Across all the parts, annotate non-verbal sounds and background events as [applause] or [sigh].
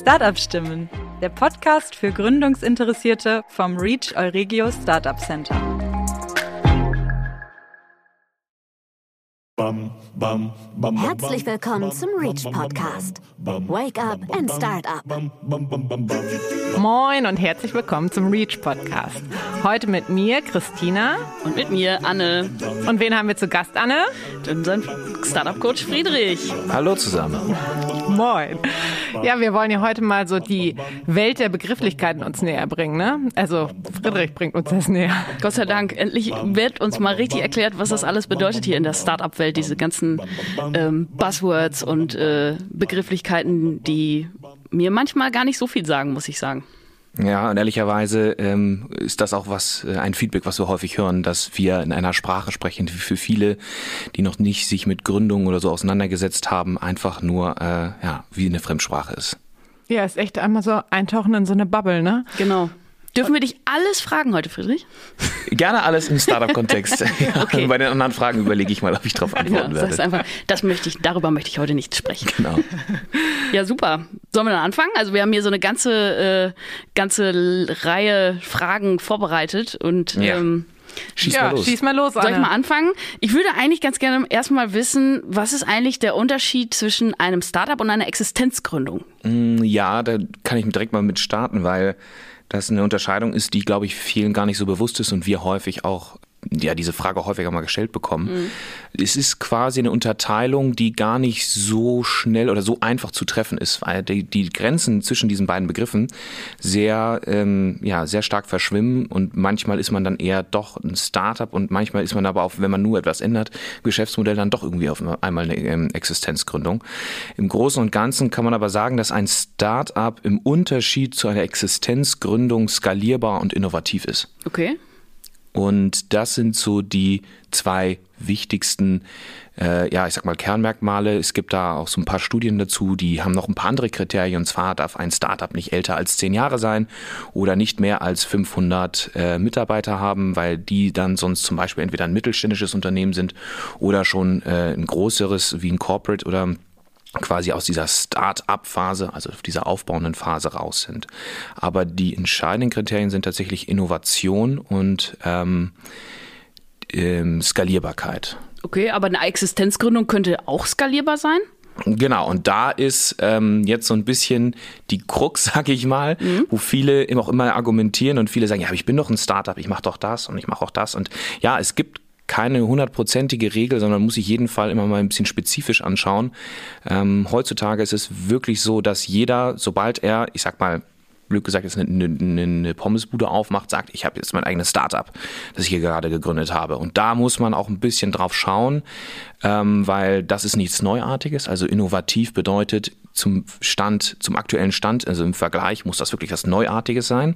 Startup Stimmen, der Podcast für Gründungsinteressierte vom Reach Euregio Startup Center. Herzlich willkommen zum Reach Podcast. Wake up and start up. Moin und herzlich willkommen zum Reach Podcast. Heute mit mir, Christina. Und mit mir, Anne. Und wen haben wir zu Gast, Anne? Unseren Startup-Coach Friedrich. Hallo zusammen. Moin. Ja, wir wollen ja heute mal so die Welt der Begrifflichkeiten uns näher bringen, ne? Also Friedrich bringt uns das näher. Gott sei Dank, endlich wird uns mal richtig erklärt, was das alles bedeutet hier in der Startup-Welt, diese ganzen ähm, Buzzwords und äh, Begrifflichkeiten, die mir manchmal gar nicht so viel sagen, muss ich sagen. Ja, und ehrlicherweise ähm, ist das auch was äh, ein Feedback, was wir häufig hören, dass wir in einer Sprache sprechen, die für viele, die noch nicht sich mit Gründung oder so auseinandergesetzt haben, einfach nur äh, ja wie eine Fremdsprache ist. Ja, ist echt einmal so eintauchen in so eine Bubble, ne? Genau. Dürfen wir dich alles fragen heute, Friedrich? Gerne alles im Startup-Kontext. [laughs] ja, okay. Bei den anderen Fragen überlege ich mal, ob ich darauf antworten ja, werde. Einfach, das möchte ich, darüber möchte ich heute nicht sprechen. Genau. [laughs] Ja, super. Sollen wir dann anfangen? Also wir haben hier so eine ganze, äh, ganze Reihe Fragen vorbereitet und ja. ähm, Schieß ja, mal los. Schieß mal los, Soll ich mal anfangen? Ich würde eigentlich ganz gerne erstmal wissen, was ist eigentlich der Unterschied zwischen einem Startup und einer Existenzgründung? Ja, da kann ich direkt mal mit starten, weil das eine Unterscheidung ist, die, glaube ich, vielen gar nicht so bewusst ist und wir häufig auch ja diese Frage häufiger mal gestellt bekommen. Mhm. Es ist quasi eine Unterteilung, die gar nicht so schnell oder so einfach zu treffen ist, weil die, die Grenzen zwischen diesen beiden Begriffen sehr, ähm, ja, sehr stark verschwimmen und manchmal ist man dann eher doch ein Startup und manchmal ist man aber auch, wenn man nur etwas ändert, Geschäftsmodell dann doch irgendwie auf einmal eine ähm, Existenzgründung. Im Großen und Ganzen kann man aber sagen, dass ein Startup im Unterschied zu einer Existenzgründung skalierbar und innovativ ist. Okay. Und das sind so die zwei wichtigsten, äh, ja, ich sag mal Kernmerkmale. Es gibt da auch so ein paar Studien dazu, die haben noch ein paar andere Kriterien. Und zwar darf ein Startup nicht älter als zehn Jahre sein oder nicht mehr als 500 äh, Mitarbeiter haben, weil die dann sonst zum Beispiel entweder ein mittelständisches Unternehmen sind oder schon äh, ein größeres wie ein Corporate oder quasi aus dieser Start-up-Phase, also dieser aufbauenden Phase raus sind. Aber die entscheidenden Kriterien sind tatsächlich Innovation und ähm, ähm, Skalierbarkeit. Okay, aber eine Existenzgründung könnte auch skalierbar sein? Genau, und da ist ähm, jetzt so ein bisschen die Krux, [laughs] sag ich mal, mhm. wo viele auch immer argumentieren und viele sagen, ja, ich bin doch ein Startup, ich mache doch das und ich mache auch das. Und ja, es gibt keine hundertprozentige Regel, sondern muss sich jeden Fall immer mal ein bisschen spezifisch anschauen. Ähm, heutzutage ist es wirklich so, dass jeder, sobald er, ich sag mal, blöd gesagt, jetzt eine, eine, eine Pommesbude aufmacht, sagt, ich habe jetzt mein eigenes Startup, das ich hier gerade gegründet habe. Und da muss man auch ein bisschen drauf schauen, ähm, weil das ist nichts Neuartiges. Also innovativ bedeutet zum Stand, zum aktuellen Stand, also im Vergleich muss das wirklich was Neuartiges sein.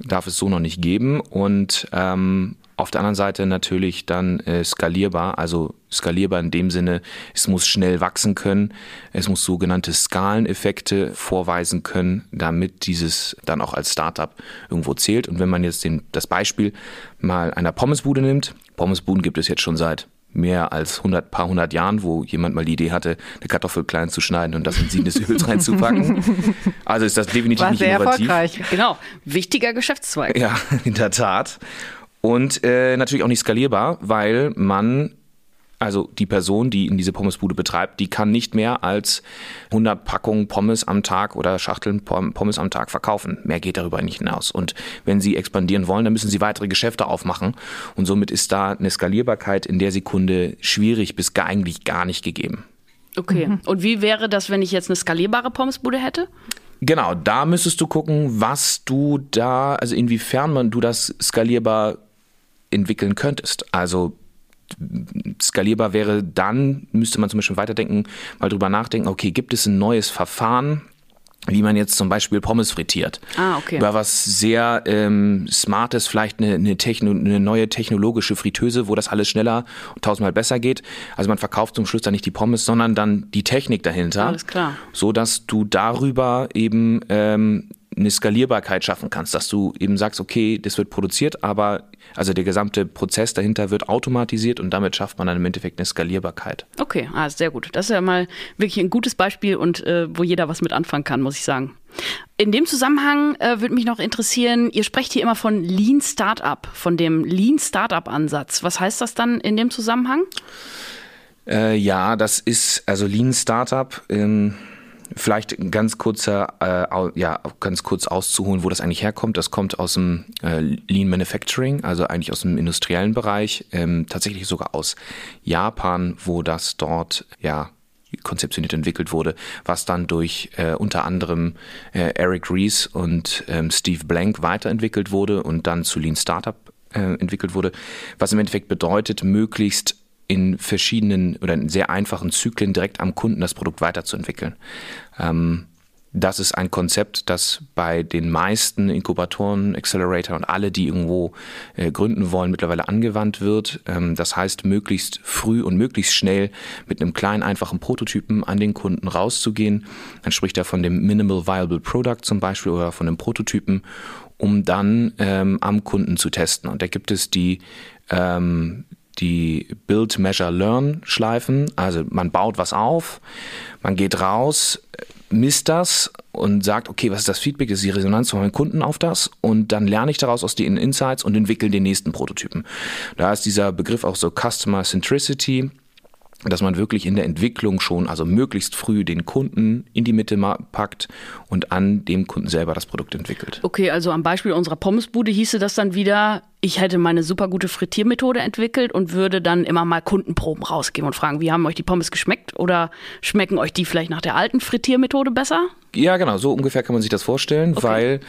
Darf es so noch nicht geben. Und ähm, auf der anderen Seite natürlich dann äh, skalierbar, also skalierbar in dem Sinne, es muss schnell wachsen können, es muss sogenannte Skaleneffekte vorweisen können, damit dieses dann auch als Startup irgendwo zählt. Und wenn man jetzt den, das Beispiel mal einer Pommesbude nimmt, Pommesbuden gibt es jetzt schon seit mehr als 100, paar hundert Jahren, wo jemand mal die Idee hatte, eine Kartoffel klein zu schneiden und das in Sieden des [laughs] Öls reinzupacken. Also ist das definitiv War nicht sehr innovativ. erfolgreich. Genau, wichtiger Geschäftszweig. Ja, [laughs] in der Tat. Und äh, natürlich auch nicht skalierbar, weil man, also die Person, die in diese Pommesbude betreibt, die kann nicht mehr als 100 Packungen Pommes am Tag oder Schachteln Pommes am Tag verkaufen. Mehr geht darüber nicht hinaus. Und wenn sie expandieren wollen, dann müssen sie weitere Geschäfte aufmachen. Und somit ist da eine Skalierbarkeit in der Sekunde schwierig bis gar, eigentlich gar nicht gegeben. Okay. Und wie wäre das, wenn ich jetzt eine skalierbare Pommesbude hätte? Genau, da müsstest du gucken, was du da, also inwiefern man du das skalierbar entwickeln könntest. Also skalierbar wäre dann, müsste man zum Beispiel weiterdenken, mal drüber nachdenken, okay, gibt es ein neues Verfahren, wie man jetzt zum Beispiel Pommes frittiert. Ah, okay. Über was sehr ähm, Smartes, vielleicht eine, eine, Techno, eine neue technologische Fritteuse, wo das alles schneller und tausendmal besser geht. Also man verkauft zum Schluss dann nicht die Pommes, sondern dann die Technik dahinter. Alles klar. So dass du darüber eben ähm, eine Skalierbarkeit schaffen kannst, dass du eben sagst, okay, das wird produziert, aber also der gesamte Prozess dahinter wird automatisiert und damit schafft man dann im Endeffekt eine Skalierbarkeit. Okay, ah, sehr gut. Das ist ja mal wirklich ein gutes Beispiel und äh, wo jeder was mit anfangen kann, muss ich sagen. In dem Zusammenhang äh, würde mich noch interessieren, ihr sprecht hier immer von Lean Startup, von dem Lean Startup Ansatz. Was heißt das dann in dem Zusammenhang? Äh, ja, das ist also Lean Startup. Ähm, vielleicht ganz kurzer, äh, ja, ganz kurz auszuholen, wo das eigentlich herkommt. Das kommt aus dem äh, Lean Manufacturing, also eigentlich aus dem industriellen Bereich, ähm, tatsächlich sogar aus Japan, wo das dort ja konzeptioniert entwickelt wurde, was dann durch äh, unter anderem äh, Eric Rees und ähm, Steve Blank weiterentwickelt wurde und dann zu Lean Startup äh, entwickelt wurde, was im Endeffekt bedeutet, möglichst in verschiedenen oder in sehr einfachen Zyklen direkt am Kunden das Produkt weiterzuentwickeln. Ähm, das ist ein Konzept, das bei den meisten Inkubatoren, Accelerator und alle, die irgendwo äh, gründen wollen, mittlerweile angewandt wird. Ähm, das heißt, möglichst früh und möglichst schnell mit einem kleinen, einfachen Prototypen an den Kunden rauszugehen. Man spricht da von dem Minimal Viable Product zum Beispiel oder von einem Prototypen, um dann ähm, am Kunden zu testen. Und da gibt es die ähm, die Build, Measure, Learn Schleifen. Also man baut was auf, man geht raus, misst das und sagt, okay, was ist das Feedback, das ist die Resonanz von meinen Kunden auf das und dann lerne ich daraus aus den Insights und entwickle den nächsten Prototypen. Da ist dieser Begriff auch so Customer Centricity dass man wirklich in der Entwicklung schon, also möglichst früh den Kunden in die Mitte packt und an dem Kunden selber das Produkt entwickelt. Okay, also am Beispiel unserer Pommesbude hieße das dann wieder, ich hätte meine super gute Frittiermethode entwickelt und würde dann immer mal Kundenproben rausgeben und fragen, wie haben euch die Pommes geschmeckt oder schmecken euch die vielleicht nach der alten Frittiermethode besser? Ja, genau, so ungefähr kann man sich das vorstellen, okay. weil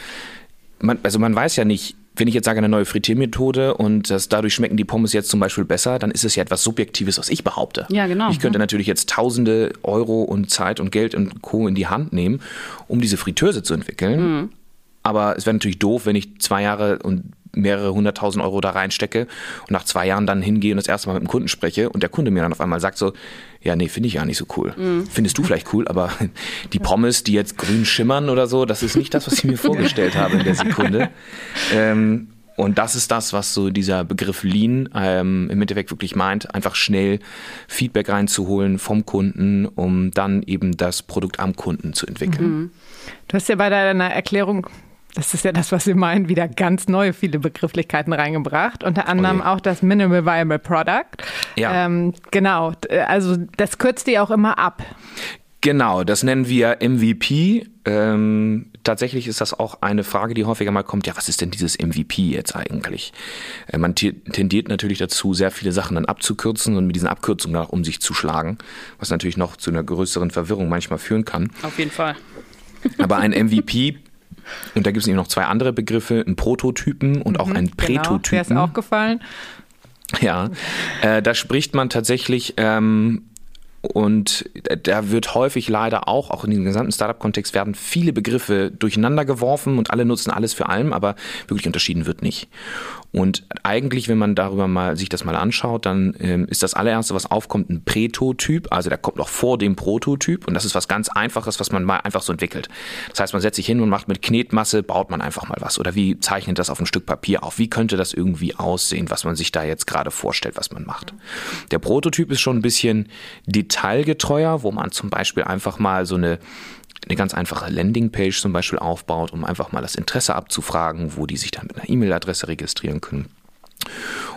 man, also man weiß ja nicht, wenn ich jetzt sage, eine neue Frittiermethode und das, dadurch schmecken die Pommes jetzt zum Beispiel besser, dann ist es ja etwas Subjektives, was ich behaupte. Ja, genau. Ich könnte natürlich jetzt Tausende Euro und Zeit und Geld und Co. in die Hand nehmen, um diese Fritteuse zu entwickeln. Mhm. Aber es wäre natürlich doof, wenn ich zwei Jahre und mehrere hunderttausend Euro da reinstecke und nach zwei Jahren dann hingehe und das erste Mal mit dem Kunden spreche und der Kunde mir dann auf einmal sagt so, ja, nee, finde ich ja nicht so cool. Mhm. Findest du vielleicht cool, aber [laughs] die Pommes, die jetzt grün schimmern oder so, das ist nicht das, was ich mir vorgestellt habe in der Sekunde. [laughs] Ähm, und das ist das, was so dieser Begriff Lean ähm, im Endeffekt wirklich meint, einfach schnell Feedback reinzuholen vom Kunden, um dann eben das Produkt am Kunden zu entwickeln. Mhm. Du hast ja bei deiner Erklärung das ist ja das, was Sie meinen, wieder ganz neue viele Begrifflichkeiten reingebracht. Unter anderem okay. auch das Minimal Viable Product. Ja. Ähm, genau, also das kürzt ihr auch immer ab. Genau, das nennen wir MVP. Ähm, tatsächlich ist das auch eine Frage, die häufiger mal kommt. Ja, was ist denn dieses MVP jetzt eigentlich? Äh, man tendiert natürlich dazu, sehr viele Sachen dann abzukürzen und mit diesen Abkürzungen auch um sich zu schlagen, was natürlich noch zu einer größeren Verwirrung manchmal führen kann. Auf jeden Fall. Aber ein MVP und da gibt es eben noch zwei andere Begriffe, einen Prototypen und mhm, auch einen Prätotypen. Genau, der ist auch gefallen. Ja, äh, da spricht man tatsächlich ähm, und da wird häufig leider auch, auch in diesem gesamten Startup-Kontext, werden viele Begriffe durcheinander geworfen und alle nutzen alles für allem, aber wirklich unterschieden wird nicht. Und eigentlich, wenn man darüber mal sich das mal anschaut, dann ähm, ist das allererste, was aufkommt, ein Prätotyp. Also der kommt noch vor dem Prototyp und das ist was ganz Einfaches, was man mal einfach so entwickelt. Das heißt, man setzt sich hin und macht mit Knetmasse, baut man einfach mal was. Oder wie zeichnet das auf ein Stück Papier auf? Wie könnte das irgendwie aussehen, was man sich da jetzt gerade vorstellt, was man macht? Der Prototyp ist schon ein bisschen detailgetreuer, wo man zum Beispiel einfach mal so eine eine ganz einfache Landingpage zum Beispiel aufbaut, um einfach mal das Interesse abzufragen, wo die sich dann mit einer E-Mail-Adresse registrieren können.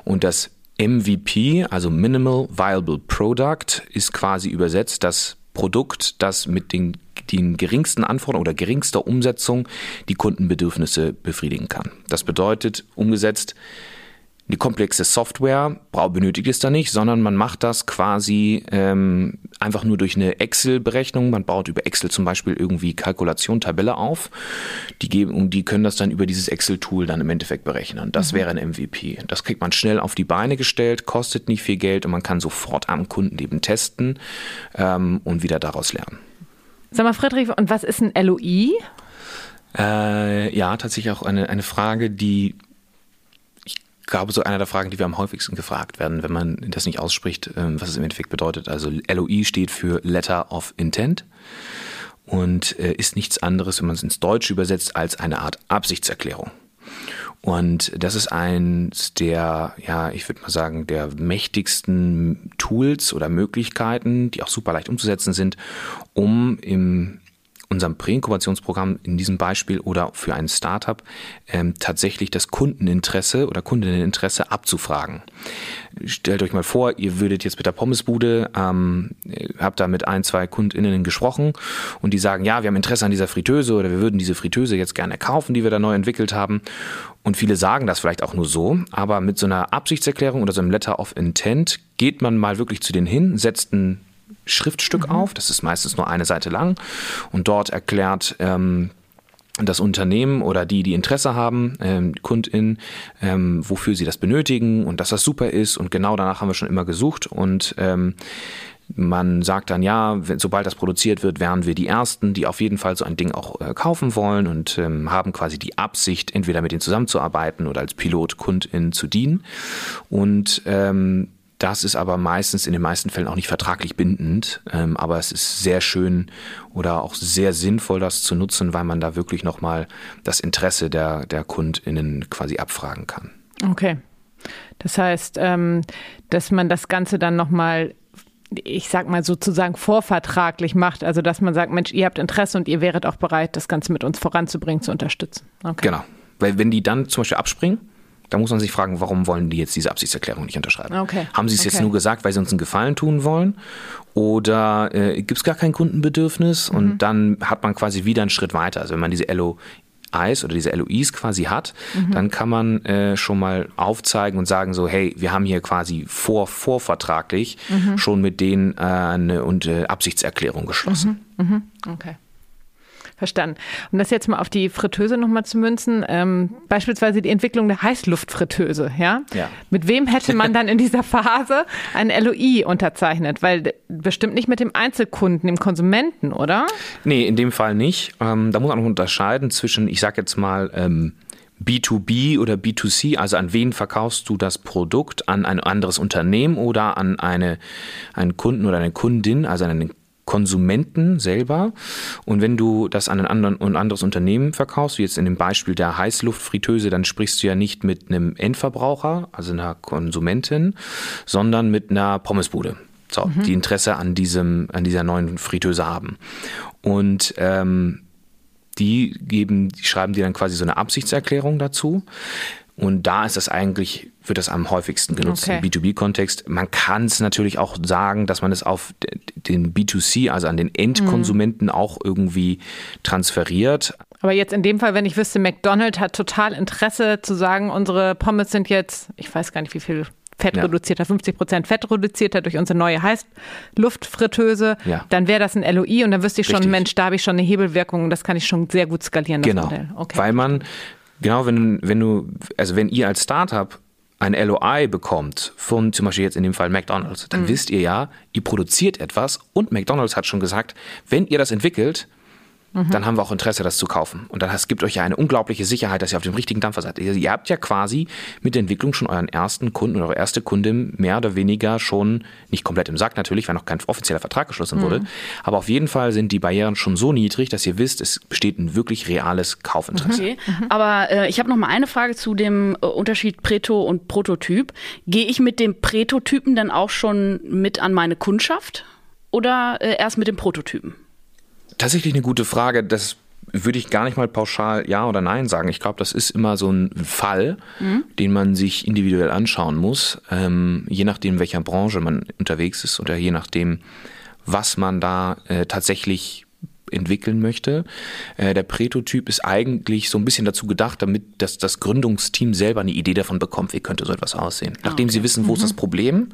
Und das MVP, also Minimal Viable Product, ist quasi übersetzt das Produkt, das mit den, den geringsten Anforderungen oder geringster Umsetzung die Kundenbedürfnisse befriedigen kann. Das bedeutet umgesetzt, die komplexe Software benötigt es da nicht, sondern man macht das quasi ähm, einfach nur durch eine Excel-Berechnung. Man baut über Excel zum Beispiel irgendwie Kalkulation, Tabelle auf. Die, geben, die können das dann über dieses Excel-Tool dann im Endeffekt berechnen. Das mhm. wäre ein MVP. Das kriegt man schnell auf die Beine gestellt, kostet nicht viel Geld und man kann sofort am Kunden eben testen ähm, und wieder daraus lernen. Sag mal, Friedrich, und was ist ein LOI? Äh, ja, tatsächlich auch eine, eine Frage, die glaube, so einer der Fragen, die wir am häufigsten gefragt werden, wenn man das nicht ausspricht, ähm, was es im Endeffekt bedeutet. Also LOI steht für Letter of Intent und äh, ist nichts anderes, wenn man es ins Deutsche übersetzt, als eine Art Absichtserklärung. Und das ist eins der, ja, ich würde mal sagen, der mächtigsten Tools oder Möglichkeiten, die auch super leicht umzusetzen sind, um im unserem Präinkubationsprogramm in diesem Beispiel oder für ein Startup ähm, tatsächlich das Kundeninteresse oder Kundinneninteresse abzufragen. Stellt euch mal vor, ihr würdet jetzt mit der Pommesbude, ähm, habt da mit ein, zwei KundInnen gesprochen und die sagen, ja, wir haben Interesse an dieser Fritteuse oder wir würden diese Fritteuse jetzt gerne kaufen, die wir da neu entwickelt haben. Und viele sagen das vielleicht auch nur so, aber mit so einer Absichtserklärung oder so einem Letter of Intent geht man mal wirklich zu denen hin, setzt ein Schriftstück mhm. auf, das ist meistens nur eine Seite lang und dort erklärt ähm, das Unternehmen oder die, die Interesse haben, ähm, KundInnen, ähm, wofür sie das benötigen und dass das super ist und genau danach haben wir schon immer gesucht und ähm, man sagt dann, ja, sobald das produziert wird, wären wir die Ersten, die auf jeden Fall so ein Ding auch äh, kaufen wollen und ähm, haben quasi die Absicht, entweder mit ihnen zusammenzuarbeiten oder als Pilot KundInnen zu dienen. Und ähm, das ist aber meistens in den meisten Fällen auch nicht vertraglich bindend, ähm, aber es ist sehr schön oder auch sehr sinnvoll, das zu nutzen, weil man da wirklich nochmal das Interesse der, der KundInnen quasi abfragen kann. Okay. Das heißt, ähm, dass man das Ganze dann nochmal ich sag mal sozusagen vorvertraglich macht, also dass man sagt, Mensch, ihr habt Interesse und ihr wäret auch bereit, das Ganze mit uns voranzubringen, zu unterstützen. Okay. Genau. Weil wenn die dann zum Beispiel abspringen, da muss man sich fragen, warum wollen die jetzt diese Absichtserklärung nicht unterschreiben? Okay. Haben sie es okay. jetzt nur gesagt, weil sie uns einen Gefallen tun wollen? Oder äh, gibt es gar kein Kundenbedürfnis? Mhm. Und dann hat man quasi wieder einen Schritt weiter. Also wenn man diese LOIs oder diese LOIs quasi hat, mhm. dann kann man äh, schon mal aufzeigen und sagen so, hey, wir haben hier quasi vor vorvertraglich mhm. schon mit denen äh, eine und, äh, Absichtserklärung geschlossen. Mhm. Mhm. Okay. Verstanden. Um das jetzt mal auf die Fritteuse nochmal zu münzen, ähm, beispielsweise die Entwicklung der Heißluftfritteuse, ja? ja? Mit wem hätte man dann in dieser Phase ein LOI unterzeichnet? Weil bestimmt nicht mit dem Einzelkunden, dem Konsumenten, oder? Nee, in dem Fall nicht. Ähm, da muss man noch unterscheiden zwischen, ich sag jetzt mal, ähm, B2B oder B2C, also an wen verkaufst du das Produkt? An ein anderes Unternehmen oder an eine, einen Kunden oder eine Kundin, also einen Konsumenten selber. Und wenn du das an ein, anderen, ein anderes Unternehmen verkaufst, wie jetzt in dem Beispiel der Heißluftfritteuse, dann sprichst du ja nicht mit einem Endverbraucher, also einer Konsumentin, sondern mit einer Pommesbude. So, mhm. die Interesse an diesem, an dieser neuen Fritteuse haben. Und ähm, die geben, die schreiben dir dann quasi so eine Absichtserklärung dazu. Und da ist das eigentlich, wird das am häufigsten genutzt okay. im B2B-Kontext. Man kann es natürlich auch sagen, dass man es auf den B2C, also an den Endkonsumenten mhm. auch irgendwie transferiert. Aber jetzt in dem Fall, wenn ich wüsste, McDonald's hat total Interesse zu sagen, unsere Pommes sind jetzt, ich weiß gar nicht, wie viel Fett ja. reduzierter, 50 Prozent Fett reduzierter durch unsere neue Heißluftfritteuse, ja. dann wäre das ein LOI und dann wüsste ich schon, Richtig. Mensch, da habe ich schon eine Hebelwirkung und das kann ich schon sehr gut skalieren. Genau, okay. weil man Genau, wenn, wenn du, also wenn ihr als Startup ein LOI bekommt von zum Beispiel jetzt in dem Fall McDonald's, dann mhm. wisst ihr ja, ihr produziert etwas und McDonald's hat schon gesagt, wenn ihr das entwickelt, mhm. dann haben wir auch Interesse, das zu kaufen. Und das gibt euch ja eine unglaubliche Sicherheit, dass ihr auf dem richtigen Dampfer seid. Ihr, ihr habt ja quasi mit der Entwicklung schon euren ersten Kunden oder eure erste Kundin mehr oder weniger schon, nicht komplett im Sack natürlich, weil noch kein offizieller Vertrag geschlossen mhm. wurde, aber auf jeden Fall sind die Barrieren schon so niedrig, dass ihr wisst, es besteht ein wirklich reales Kaufinteresse. Okay. Mhm. Aber äh, ich habe noch mal eine Frage zu dem äh, Unterschied Preto und Prototyp. Gehe ich mit dem Pretotypen dann auch schon mit an meine Kundschaft oder äh, erst mit dem Prototypen? Tatsächlich eine gute Frage. Das würde ich gar nicht mal pauschal Ja oder Nein sagen. Ich glaube, das ist immer so ein Fall, mhm. den man sich individuell anschauen muss, ähm, je nachdem, in welcher Branche man unterwegs ist oder je nachdem, was man da äh, tatsächlich entwickeln möchte. Äh, der Pretotyp ist eigentlich so ein bisschen dazu gedacht, damit das, das Gründungsteam selber eine Idee davon bekommt, wie könnte so etwas aussehen. Ah, Nachdem okay. sie wissen, wo mhm. ist das Problem,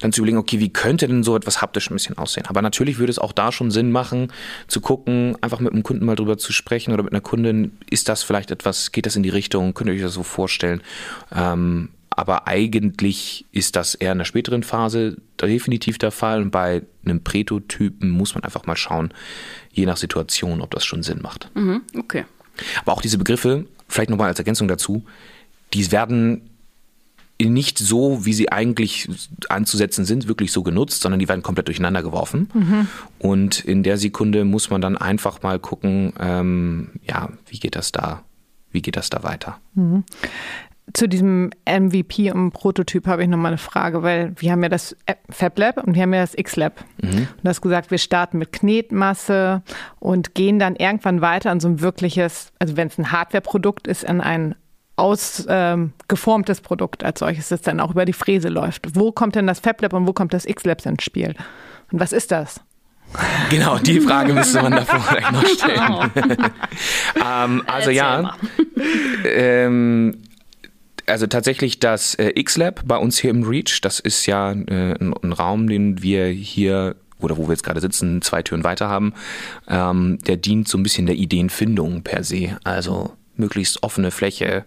dann zu überlegen, okay, wie könnte denn so etwas haptisch ein bisschen aussehen. Aber natürlich würde es auch da schon Sinn machen, zu gucken, einfach mit einem Kunden mal drüber zu sprechen oder mit einer Kundin, ist das vielleicht etwas, geht das in die Richtung, könnt ihr euch das so vorstellen? Ähm, aber eigentlich ist das eher in der späteren Phase definitiv der Fall. Und bei einem Pretotypen muss man einfach mal schauen, je nach Situation, ob das schon Sinn macht. Mhm, okay. Aber auch diese Begriffe, vielleicht nochmal als Ergänzung dazu, die werden nicht so, wie sie eigentlich anzusetzen sind, wirklich so genutzt, sondern die werden komplett durcheinander geworfen. Mhm. Und in der Sekunde muss man dann einfach mal gucken, ähm, ja, wie geht das da, wie geht das da weiter? Mhm. Zu diesem MVP und Prototyp habe ich nochmal eine Frage, weil wir haben ja das Fab Lab und wir haben ja das X-Lab. Mhm. Und du hast gesagt, wir starten mit Knetmasse und gehen dann irgendwann weiter an so ein wirkliches, also wenn es ein Hardware-Produkt ist, an ein ausgeformtes ähm, Produkt als solches, das dann auch über die Fräse läuft. Wo kommt denn das Fab Lab und wo kommt das X-Lab ins Spiel? Und was ist das? Genau, die Frage müsste man davor vielleicht noch stellen. [laughs] [laughs] ähm, also Erzähl ja, ähm, also tatsächlich das äh, X-Lab bei uns hier im Reach, das ist ja äh, ein, ein, Raum, den wir hier oder wo wir jetzt gerade sitzen, zwei Türen weiter haben, ähm, der dient so ein bisschen der Ideenfindung per se. Also möglichst offene Fläche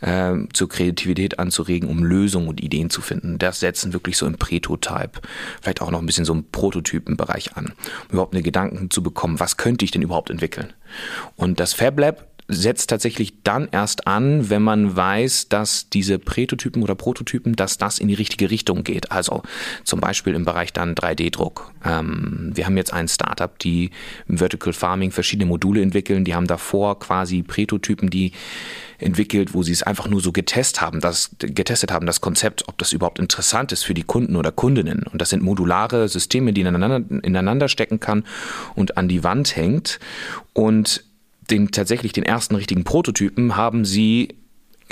äh, zur Kreativität anzuregen, um Lösungen und Ideen zu finden. Das setzen wirklich so im Pretotype, vielleicht auch noch ein bisschen so im Prototypenbereich an, um überhaupt eine Gedanken zu bekommen, was könnte ich denn überhaupt entwickeln. Und das Fab Lab setzt tatsächlich dann erst an, wenn man weiß, dass diese Prätotypen oder Prototypen, dass das in die richtige Richtung geht. Also zum Beispiel im Bereich dann 3D-Druck. Ähm, wir haben jetzt ein Startup, die im Vertical Farming verschiedene Module entwickeln. Die haben davor quasi Prätotypen, die entwickelt, wo sie es einfach nur so getestet haben, das, getestet haben, das Konzept, ob das überhaupt interessant ist für die Kunden oder Kundinnen. Und das sind modulare Systeme, die ineinander, ineinander stecken kann und an die Wand hängt. Und den tatsächlich den ersten richtigen Prototypen haben sie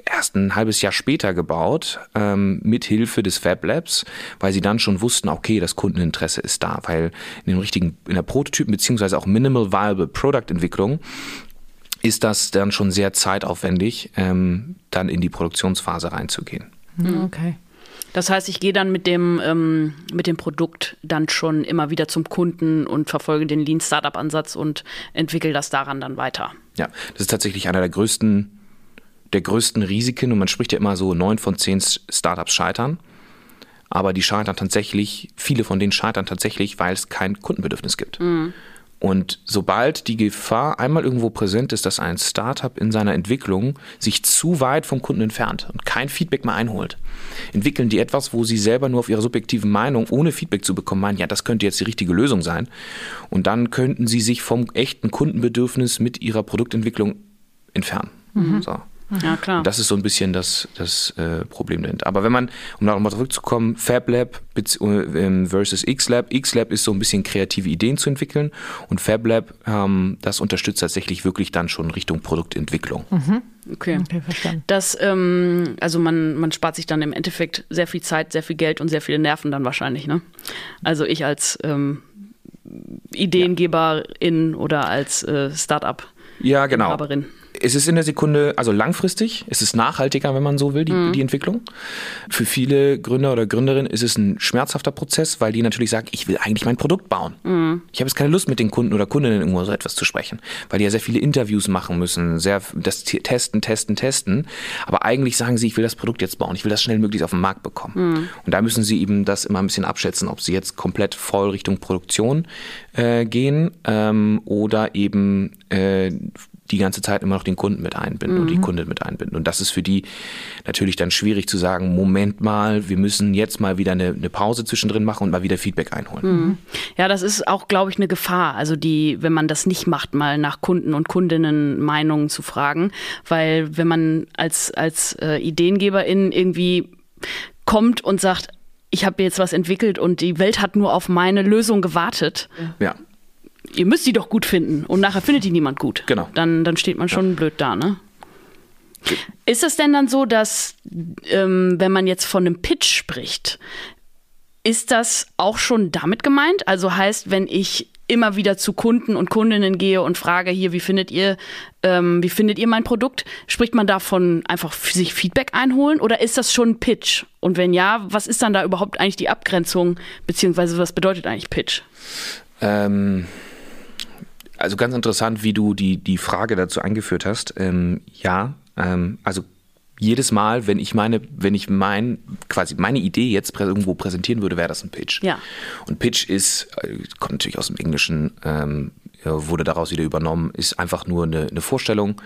erst ein halbes Jahr später gebaut, ähm, mit Hilfe des Fab Labs, weil sie dann schon wussten, okay, das Kundeninteresse ist da, weil in dem richtigen, in der Prototypen beziehungsweise auch Minimal Viable Product Entwicklung ist das dann schon sehr zeitaufwendig, ähm, dann in die Produktionsphase reinzugehen. Mhm. Okay. Das heißt, ich gehe dann mit dem, ähm, mit dem Produkt dann schon immer wieder zum Kunden und verfolge den Lean Startup Ansatz und entwickle das daran dann weiter. Ja, das ist tatsächlich einer der größten, der größten Risiken und man spricht ja immer so, neun von zehn Startups scheitern. Aber die scheitern tatsächlich, viele von denen scheitern tatsächlich, weil es kein Kundenbedürfnis gibt. Mhm. Und sobald die Gefahr einmal irgendwo präsent ist, dass ein Startup in seiner Entwicklung sich zu weit vom Kunden entfernt und kein Feedback mehr einholt, entwickeln die etwas, wo sie selber nur auf ihre subjektive Meinung, ohne Feedback zu bekommen, meinen, ja, das könnte jetzt die richtige Lösung sein. Und dann könnten sie sich vom echten Kundenbedürfnis mit ihrer Produktentwicklung entfernen. Mhm. So. Ja, klar. Das ist so ein bisschen das, das äh, Problem dahinter. Aber wenn man, um nochmal zurückzukommen, Fab Lab ähm, versus X-Lab. X-Lab ist so ein bisschen kreative Ideen zu entwickeln und Fab Lab, ähm, das unterstützt tatsächlich wirklich dann schon Richtung Produktentwicklung. Mhm. Okay. okay, verstanden. Das, ähm, also man, man spart sich dann im Endeffekt sehr viel Zeit, sehr viel Geld und sehr viele Nerven dann wahrscheinlich, ne? Also ich als ähm, Ideengeberin ja. oder als äh, Start-up. Ja, genau. Inhaberin es ist in der Sekunde, also langfristig, es ist nachhaltiger, wenn man so will, die, mhm. die Entwicklung. Für viele Gründer oder Gründerinnen ist es ein schmerzhafter Prozess, weil die natürlich sagen, ich will eigentlich mein Produkt bauen. Mhm. Ich habe jetzt keine Lust, mit den Kunden oder Kundinnen irgendwo so etwas zu sprechen, weil die ja sehr viele Interviews machen müssen, sehr das testen, testen, testen. Aber eigentlich sagen sie, ich will das Produkt jetzt bauen, ich will das schnell möglichst auf den Markt bekommen. Mhm. Und da müssen sie eben das immer ein bisschen abschätzen, ob sie jetzt komplett voll Richtung Produktion äh, gehen ähm, oder eben äh, die ganze Zeit immer noch den Kunden mit einbinden mhm. und die mhm. Kundin mit einbinden. Und das ist für die natürlich dann schwierig zu sagen, Moment mal, wir müssen jetzt mal wieder eine, eine Pause zwischendrin machen und mal wieder Feedback einholen. Mhm. Ja, das ist auch, glaube ich, eine Gefahr. Also die, wenn man das nicht macht, mal nach Kunden und Kundinnen Meinungen zu fragen. Weil wenn man als, als äh, Ideengeberin irgendwie kommt und sagt, ich habe jetzt was entwickelt und die Welt hat nur auf meine Lösung gewartet. Ja ihr müsst sie doch gut finden und nachher findet die niemand gut. Genau. Dann, dann steht man schon ja. blöd da, ne? Ist es denn dann so, dass, ähm, wenn man jetzt von einem Pitch spricht, ist das auch schon damit gemeint? Also heißt, wenn ich immer wieder zu Kunden und Kundinnen gehe und frage hier, wie findet ihr, ähm, wie findet ihr mein Produkt? Spricht man davon einfach sich Feedback einholen oder ist das schon ein Pitch? Und wenn ja, was ist dann da überhaupt eigentlich die Abgrenzung, beziehungsweise was bedeutet eigentlich Pitch? Ähm also ganz interessant, wie du die, die Frage dazu eingeführt hast. Ähm, ja, ähm, also jedes Mal, wenn ich meine, wenn ich mein, quasi meine Idee jetzt irgendwo präsentieren würde, wäre das ein Pitch. Ja. Und Pitch ist, äh, kommt natürlich aus dem Englischen, ähm, wurde daraus wieder übernommen, ist einfach nur eine, eine Vorstellung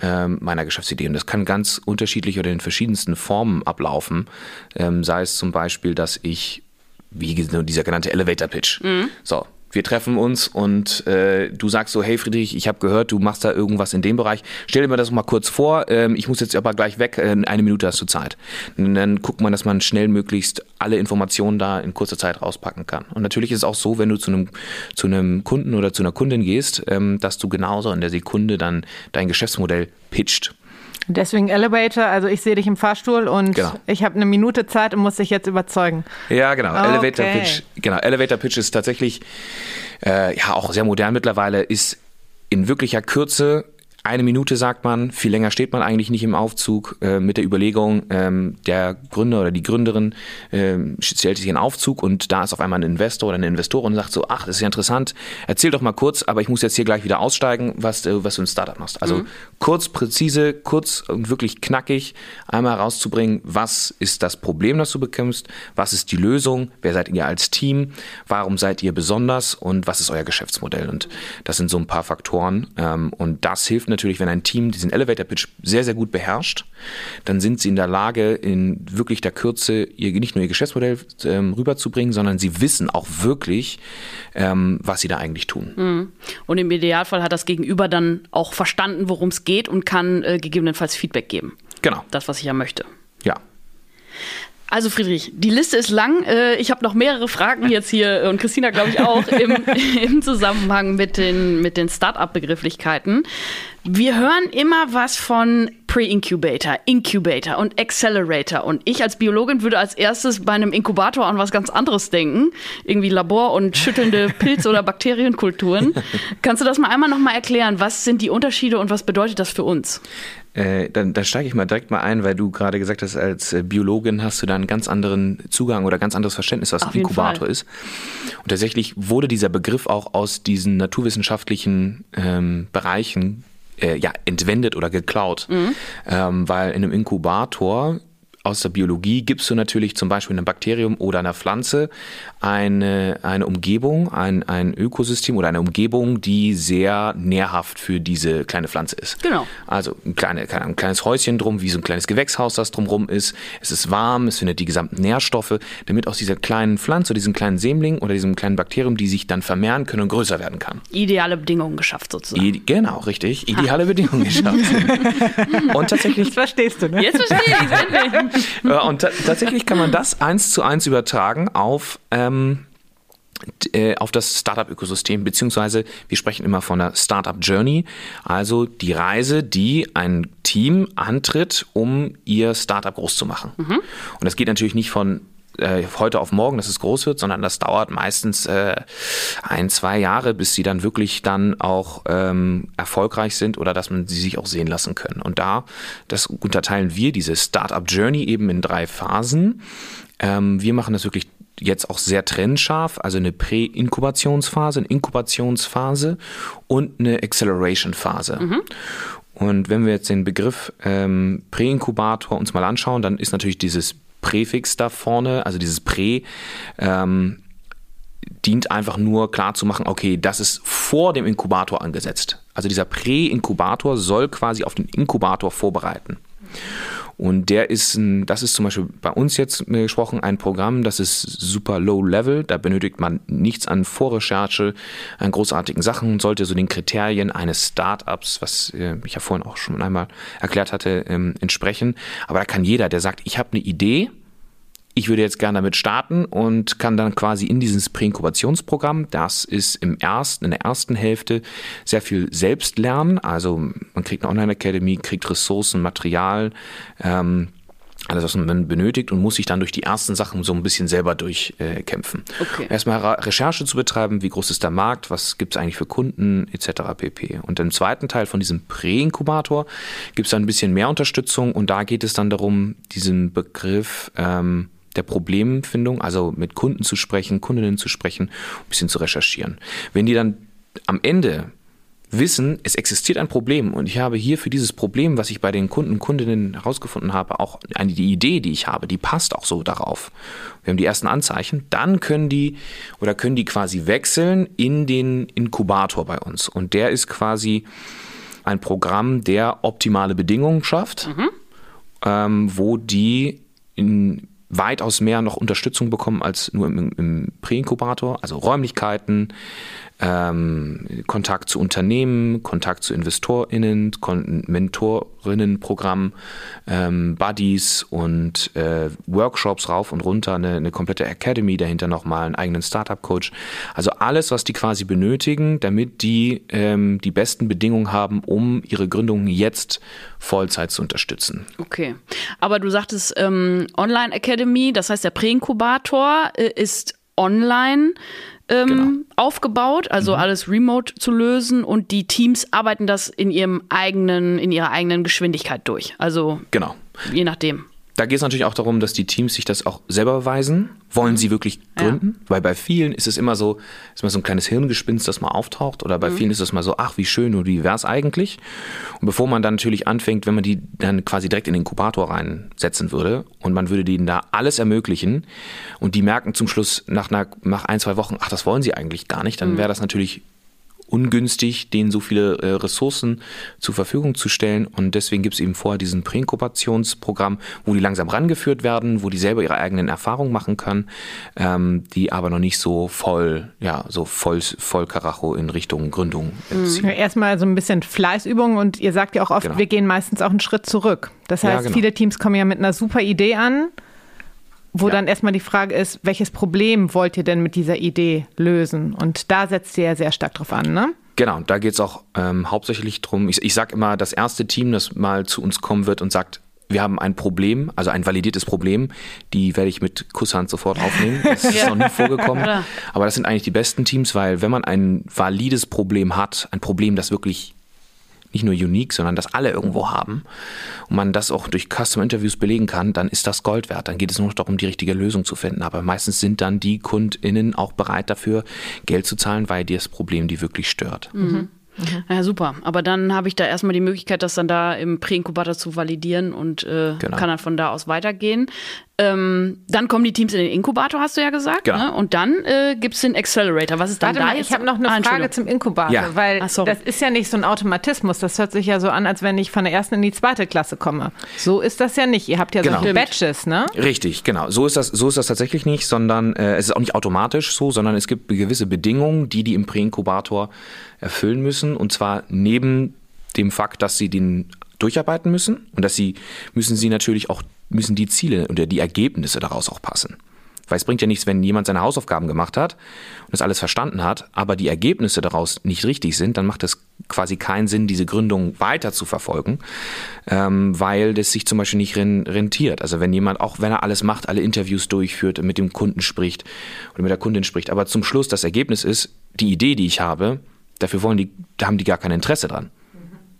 ähm, meiner Geschäftsidee. Und das kann ganz unterschiedlich oder in verschiedensten Formen ablaufen. Ähm, sei es zum Beispiel, dass ich, wie dieser genannte Elevator Pitch. Mhm. So, wir treffen uns und äh, du sagst so, hey Friedrich, ich habe gehört, du machst da irgendwas in dem Bereich. Stell dir mal das mal kurz vor, ähm, ich muss jetzt aber gleich weg, äh, eine Minute hast du Zeit. Und dann guckt man, dass man schnell möglichst alle Informationen da in kurzer Zeit rauspacken kann. Und natürlich ist es auch so, wenn du zu einem, zu einem Kunden oder zu einer Kundin gehst, ähm, dass du genauso in der Sekunde dann dein Geschäftsmodell pitcht. Deswegen Elevator, also ich sehe dich im Fahrstuhl und genau. ich habe eine Minute Zeit und muss dich jetzt überzeugen. Ja, genau. Okay. Elevator Pitch. Genau, Elevator Pitch ist tatsächlich äh, ja auch sehr modern mittlerweile, ist in wirklicher Kürze eine Minute sagt man, viel länger steht man eigentlich nicht im Aufzug äh, mit der Überlegung, ähm, der Gründer oder die Gründerin äh, stellt sich in Aufzug und da ist auf einmal ein Investor oder eine Investorin und sagt so, ach, das ist ja interessant, erzähl doch mal kurz, aber ich muss jetzt hier gleich wieder aussteigen, was, äh, was du ein Startup machst. Also mhm. Kurz, präzise, kurz und wirklich knackig einmal herauszubringen, was ist das Problem, das du bekämpfst, was ist die Lösung, wer seid ihr als Team, warum seid ihr besonders und was ist euer Geschäftsmodell. Und das sind so ein paar Faktoren ähm, und das hilft natürlich wenn ein Team diesen Elevator Pitch sehr, sehr gut beherrscht, dann sind sie in der Lage, in wirklich der Kürze ihr, nicht nur ihr Geschäftsmodell ähm, rüberzubringen, sondern sie wissen auch wirklich, ähm, was sie da eigentlich tun. Mhm. Und im Idealfall hat das Gegenüber dann auch verstanden, worum es geht und kann äh, gegebenenfalls Feedback geben. Genau. Das, was ich ja möchte. Ja. Also Friedrich, die Liste ist lang. Äh, ich habe noch mehrere Fragen jetzt hier und Christina, glaube ich, auch im, [laughs] im Zusammenhang mit den, mit den Start-up-Begrifflichkeiten. Wir hören immer was von Pre-Incubator, Incubator und Accelerator. Und ich als Biologin würde als erstes bei einem Inkubator an was ganz anderes denken. Irgendwie Labor und schüttelnde [laughs] Pilz- oder Bakterienkulturen. Kannst du das mal einmal nochmal erklären? Was sind die Unterschiede und was bedeutet das für uns? Äh, dann, dann steige ich mal direkt mal ein, weil du gerade gesagt hast, als äh, Biologin hast du da einen ganz anderen Zugang oder ganz anderes Verständnis, was Auf ein Inkubator ist. Und tatsächlich wurde dieser Begriff auch aus diesen naturwissenschaftlichen ähm, Bereichen äh, ja, entwendet oder geklaut. Mhm. Ähm, weil in einem Inkubator aus der Biologie gibst du natürlich zum Beispiel einem Bakterium oder einer Pflanze eine, eine Umgebung, ein, ein Ökosystem oder eine Umgebung, die sehr nährhaft für diese kleine Pflanze ist. Genau. Also ein, kleine, ein kleines Häuschen drum, wie so ein kleines Gewächshaus, das drumherum ist. Es ist warm, es findet die gesamten Nährstoffe, damit aus dieser kleinen Pflanze, diesem kleinen Sämling oder diesem kleinen Bakterium, die sich dann vermehren können und größer werden kann. Ideale Bedingungen geschafft sozusagen. I genau, richtig. Ideale ha. Bedingungen geschafft. [laughs] und tatsächlich. Das verstehst du, ne? Jetzt verstehe ich es Und tatsächlich kann man das eins zu eins übertragen auf äh, ähm, äh, auf das Startup-Ökosystem, beziehungsweise wir sprechen immer von der Startup-Journey, also die Reise, die ein Team antritt, um ihr Startup groß zu machen. Mhm. Und das geht natürlich nicht von äh, heute auf morgen, dass es groß wird, sondern das dauert meistens äh, ein, zwei Jahre, bis sie dann wirklich dann auch ähm, erfolgreich sind oder dass man sie sich auch sehen lassen können. Und da, das unterteilen wir, diese Startup Journey eben in drei Phasen. Ähm, wir machen das wirklich jetzt auch sehr trennscharf, also eine Prä-Inkubationsphase, eine Inkubationsphase und eine Acceleration-Phase. Mhm. Und wenn wir jetzt den Begriff ähm, Präinkubator uns mal anschauen, dann ist natürlich dieses Präfix da vorne, also dieses Prä, ähm, dient einfach nur klar zu machen, okay, das ist vor dem Inkubator angesetzt. Also dieser Prä-Inkubator soll quasi auf den Inkubator vorbereiten. Und der ist, ein, das ist zum Beispiel bei uns jetzt gesprochen ein Programm, das ist super low level. Da benötigt man nichts an Vorrecherche, an großartigen Sachen, sollte so den Kriterien eines Startups, was äh, ich ja vorhin auch schon einmal erklärt hatte, ähm, entsprechen. Aber da kann jeder, der sagt, ich habe eine Idee, ich würde jetzt gerne damit starten und kann dann quasi in dieses Präinkubationsprogramm, das ist im ersten, in der ersten Hälfte sehr viel selbst lernen. Also man kriegt eine Online-Academy, kriegt Ressourcen, Material, ähm, alles, was man benötigt und muss sich dann durch die ersten Sachen so ein bisschen selber durchkämpfen. Äh, okay. Erstmal Recherche zu betreiben, wie groß ist der Markt, was gibt es eigentlich für Kunden etc. pp. Und im zweiten Teil von diesem Prä-Inkubator gibt es dann ein bisschen mehr Unterstützung und da geht es dann darum, diesen Begriff ähm, der Problemfindung, also mit Kunden zu sprechen, Kundinnen zu sprechen, ein bisschen zu recherchieren. Wenn die dann am Ende wissen, es existiert ein Problem und ich habe hier für dieses Problem, was ich bei den Kunden und Kundinnen herausgefunden habe, auch eine die Idee, die ich habe, die passt auch so darauf. Wir haben die ersten Anzeichen, dann können die oder können die quasi wechseln in den Inkubator bei uns und der ist quasi ein Programm, der optimale Bedingungen schafft, mhm. ähm, wo die in weitaus mehr noch Unterstützung bekommen als nur im, im Präinkubator, also Räumlichkeiten, ähm, Kontakt zu Unternehmen, Kontakt zu InvestorInnen, Mentorinnenprogramm, ähm, Buddies und äh, Workshops rauf und runter, eine, eine komplette Academy, dahinter nochmal einen eigenen Startup-Coach. Also alles, was die quasi benötigen, damit die ähm, die besten Bedingungen haben, um ihre Gründung jetzt Vollzeit zu unterstützen. Okay. Aber du sagtest ähm, Online Academy, das heißt der Präinkubator äh, ist online ähm, genau. aufgebaut, also mhm. alles remote zu lösen und die Teams arbeiten das in ihrem eigenen, in ihrer eigenen Geschwindigkeit durch. Also genau. je nachdem. Da geht es natürlich auch darum, dass die Teams sich das auch selber beweisen. Wollen mhm. sie wirklich gründen? Ja. Weil bei vielen ist es immer so, ist immer so ein kleines Hirngespinst, das mal auftaucht. Oder bei mhm. vielen ist es mal so, ach, wie schön und wie wär's eigentlich? Und bevor man dann natürlich anfängt, wenn man die dann quasi direkt in den Inkubator reinsetzen würde und man würde denen da alles ermöglichen und die merken zum Schluss nach, einer, nach ein, zwei Wochen, ach, das wollen sie eigentlich gar nicht, dann mhm. wäre das natürlich ungünstig, denen so viele äh, Ressourcen zur Verfügung zu stellen. Und deswegen gibt es eben vorher diesen Präinkubationsprogramm, wo die langsam rangeführt werden, wo die selber ihre eigenen Erfahrungen machen können, ähm, die aber noch nicht so voll, ja, so voll, voll Karacho in Richtung Gründung ziehen. Mhm. Erstmal so ein bisschen Fleißübung und ihr sagt ja auch oft, genau. wir gehen meistens auch einen Schritt zurück. Das heißt, ja, genau. viele Teams kommen ja mit einer super Idee an wo ja. dann erstmal die Frage ist, welches Problem wollt ihr denn mit dieser Idee lösen? Und da setzt ihr ja sehr stark drauf an, ne? Genau, da geht es auch ähm, hauptsächlich drum. Ich, ich sage immer, das erste Team, das mal zu uns kommen wird und sagt, wir haben ein Problem, also ein validiertes Problem, die werde ich mit Kusshand sofort aufnehmen. Das [laughs] ist ja. noch nie vorgekommen. Aber das sind eigentlich die besten Teams, weil wenn man ein valides Problem hat, ein Problem, das wirklich nicht nur unique, sondern das alle irgendwo haben und man das auch durch Custom Interviews belegen kann, dann ist das Gold wert. Dann geht es nur noch darum, die richtige Lösung zu finden. Aber meistens sind dann die KundInnen auch bereit dafür, Geld zu zahlen, weil dir das Problem die wirklich stört. Mhm. Mhm. Ja, super. Aber dann habe ich da erstmal die Möglichkeit, das dann da im Präinkubator zu validieren und äh, genau. kann dann von da aus weitergehen. Ähm, dann kommen die Teams in den Inkubator, hast du ja gesagt. Genau. Ne? Und dann äh, gibt es den Accelerator. Was ist dann Warte da mal, Ich habe noch eine ah, Frage zum Inkubator, ja. weil Ach, das ist ja nicht so ein Automatismus. Das hört sich ja so an, als wenn ich von der ersten in die zweite Klasse komme. So ist das ja nicht. Ihr habt ja genau. so Batches, ne? Richtig, genau. So ist das, so ist das tatsächlich nicht, sondern äh, es ist auch nicht automatisch so, sondern es gibt gewisse Bedingungen, die die im Präinkubator erfüllen müssen. Und zwar neben dem Fakt, dass sie den durcharbeiten müssen und dass sie müssen sie natürlich auch müssen die Ziele oder die Ergebnisse daraus auch passen. Weil es bringt ja nichts, wenn jemand seine Hausaufgaben gemacht hat und das alles verstanden hat, aber die Ergebnisse daraus nicht richtig sind, dann macht es quasi keinen Sinn, diese Gründung weiter zu verfolgen, ähm, weil das sich zum Beispiel nicht rentiert. Also wenn jemand, auch wenn er alles macht, alle Interviews durchführt, mit dem Kunden spricht oder mit der Kundin spricht, aber zum Schluss das Ergebnis ist, die Idee, die ich habe, dafür wollen die, da haben die gar kein Interesse dran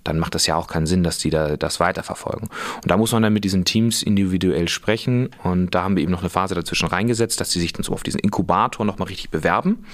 dann macht das ja auch keinen Sinn, dass die da das weiterverfolgen. Und da muss man dann mit diesen Teams individuell sprechen und da haben wir eben noch eine Phase dazwischen reingesetzt, dass sie sich dann so auf diesen Inkubator nochmal richtig bewerben.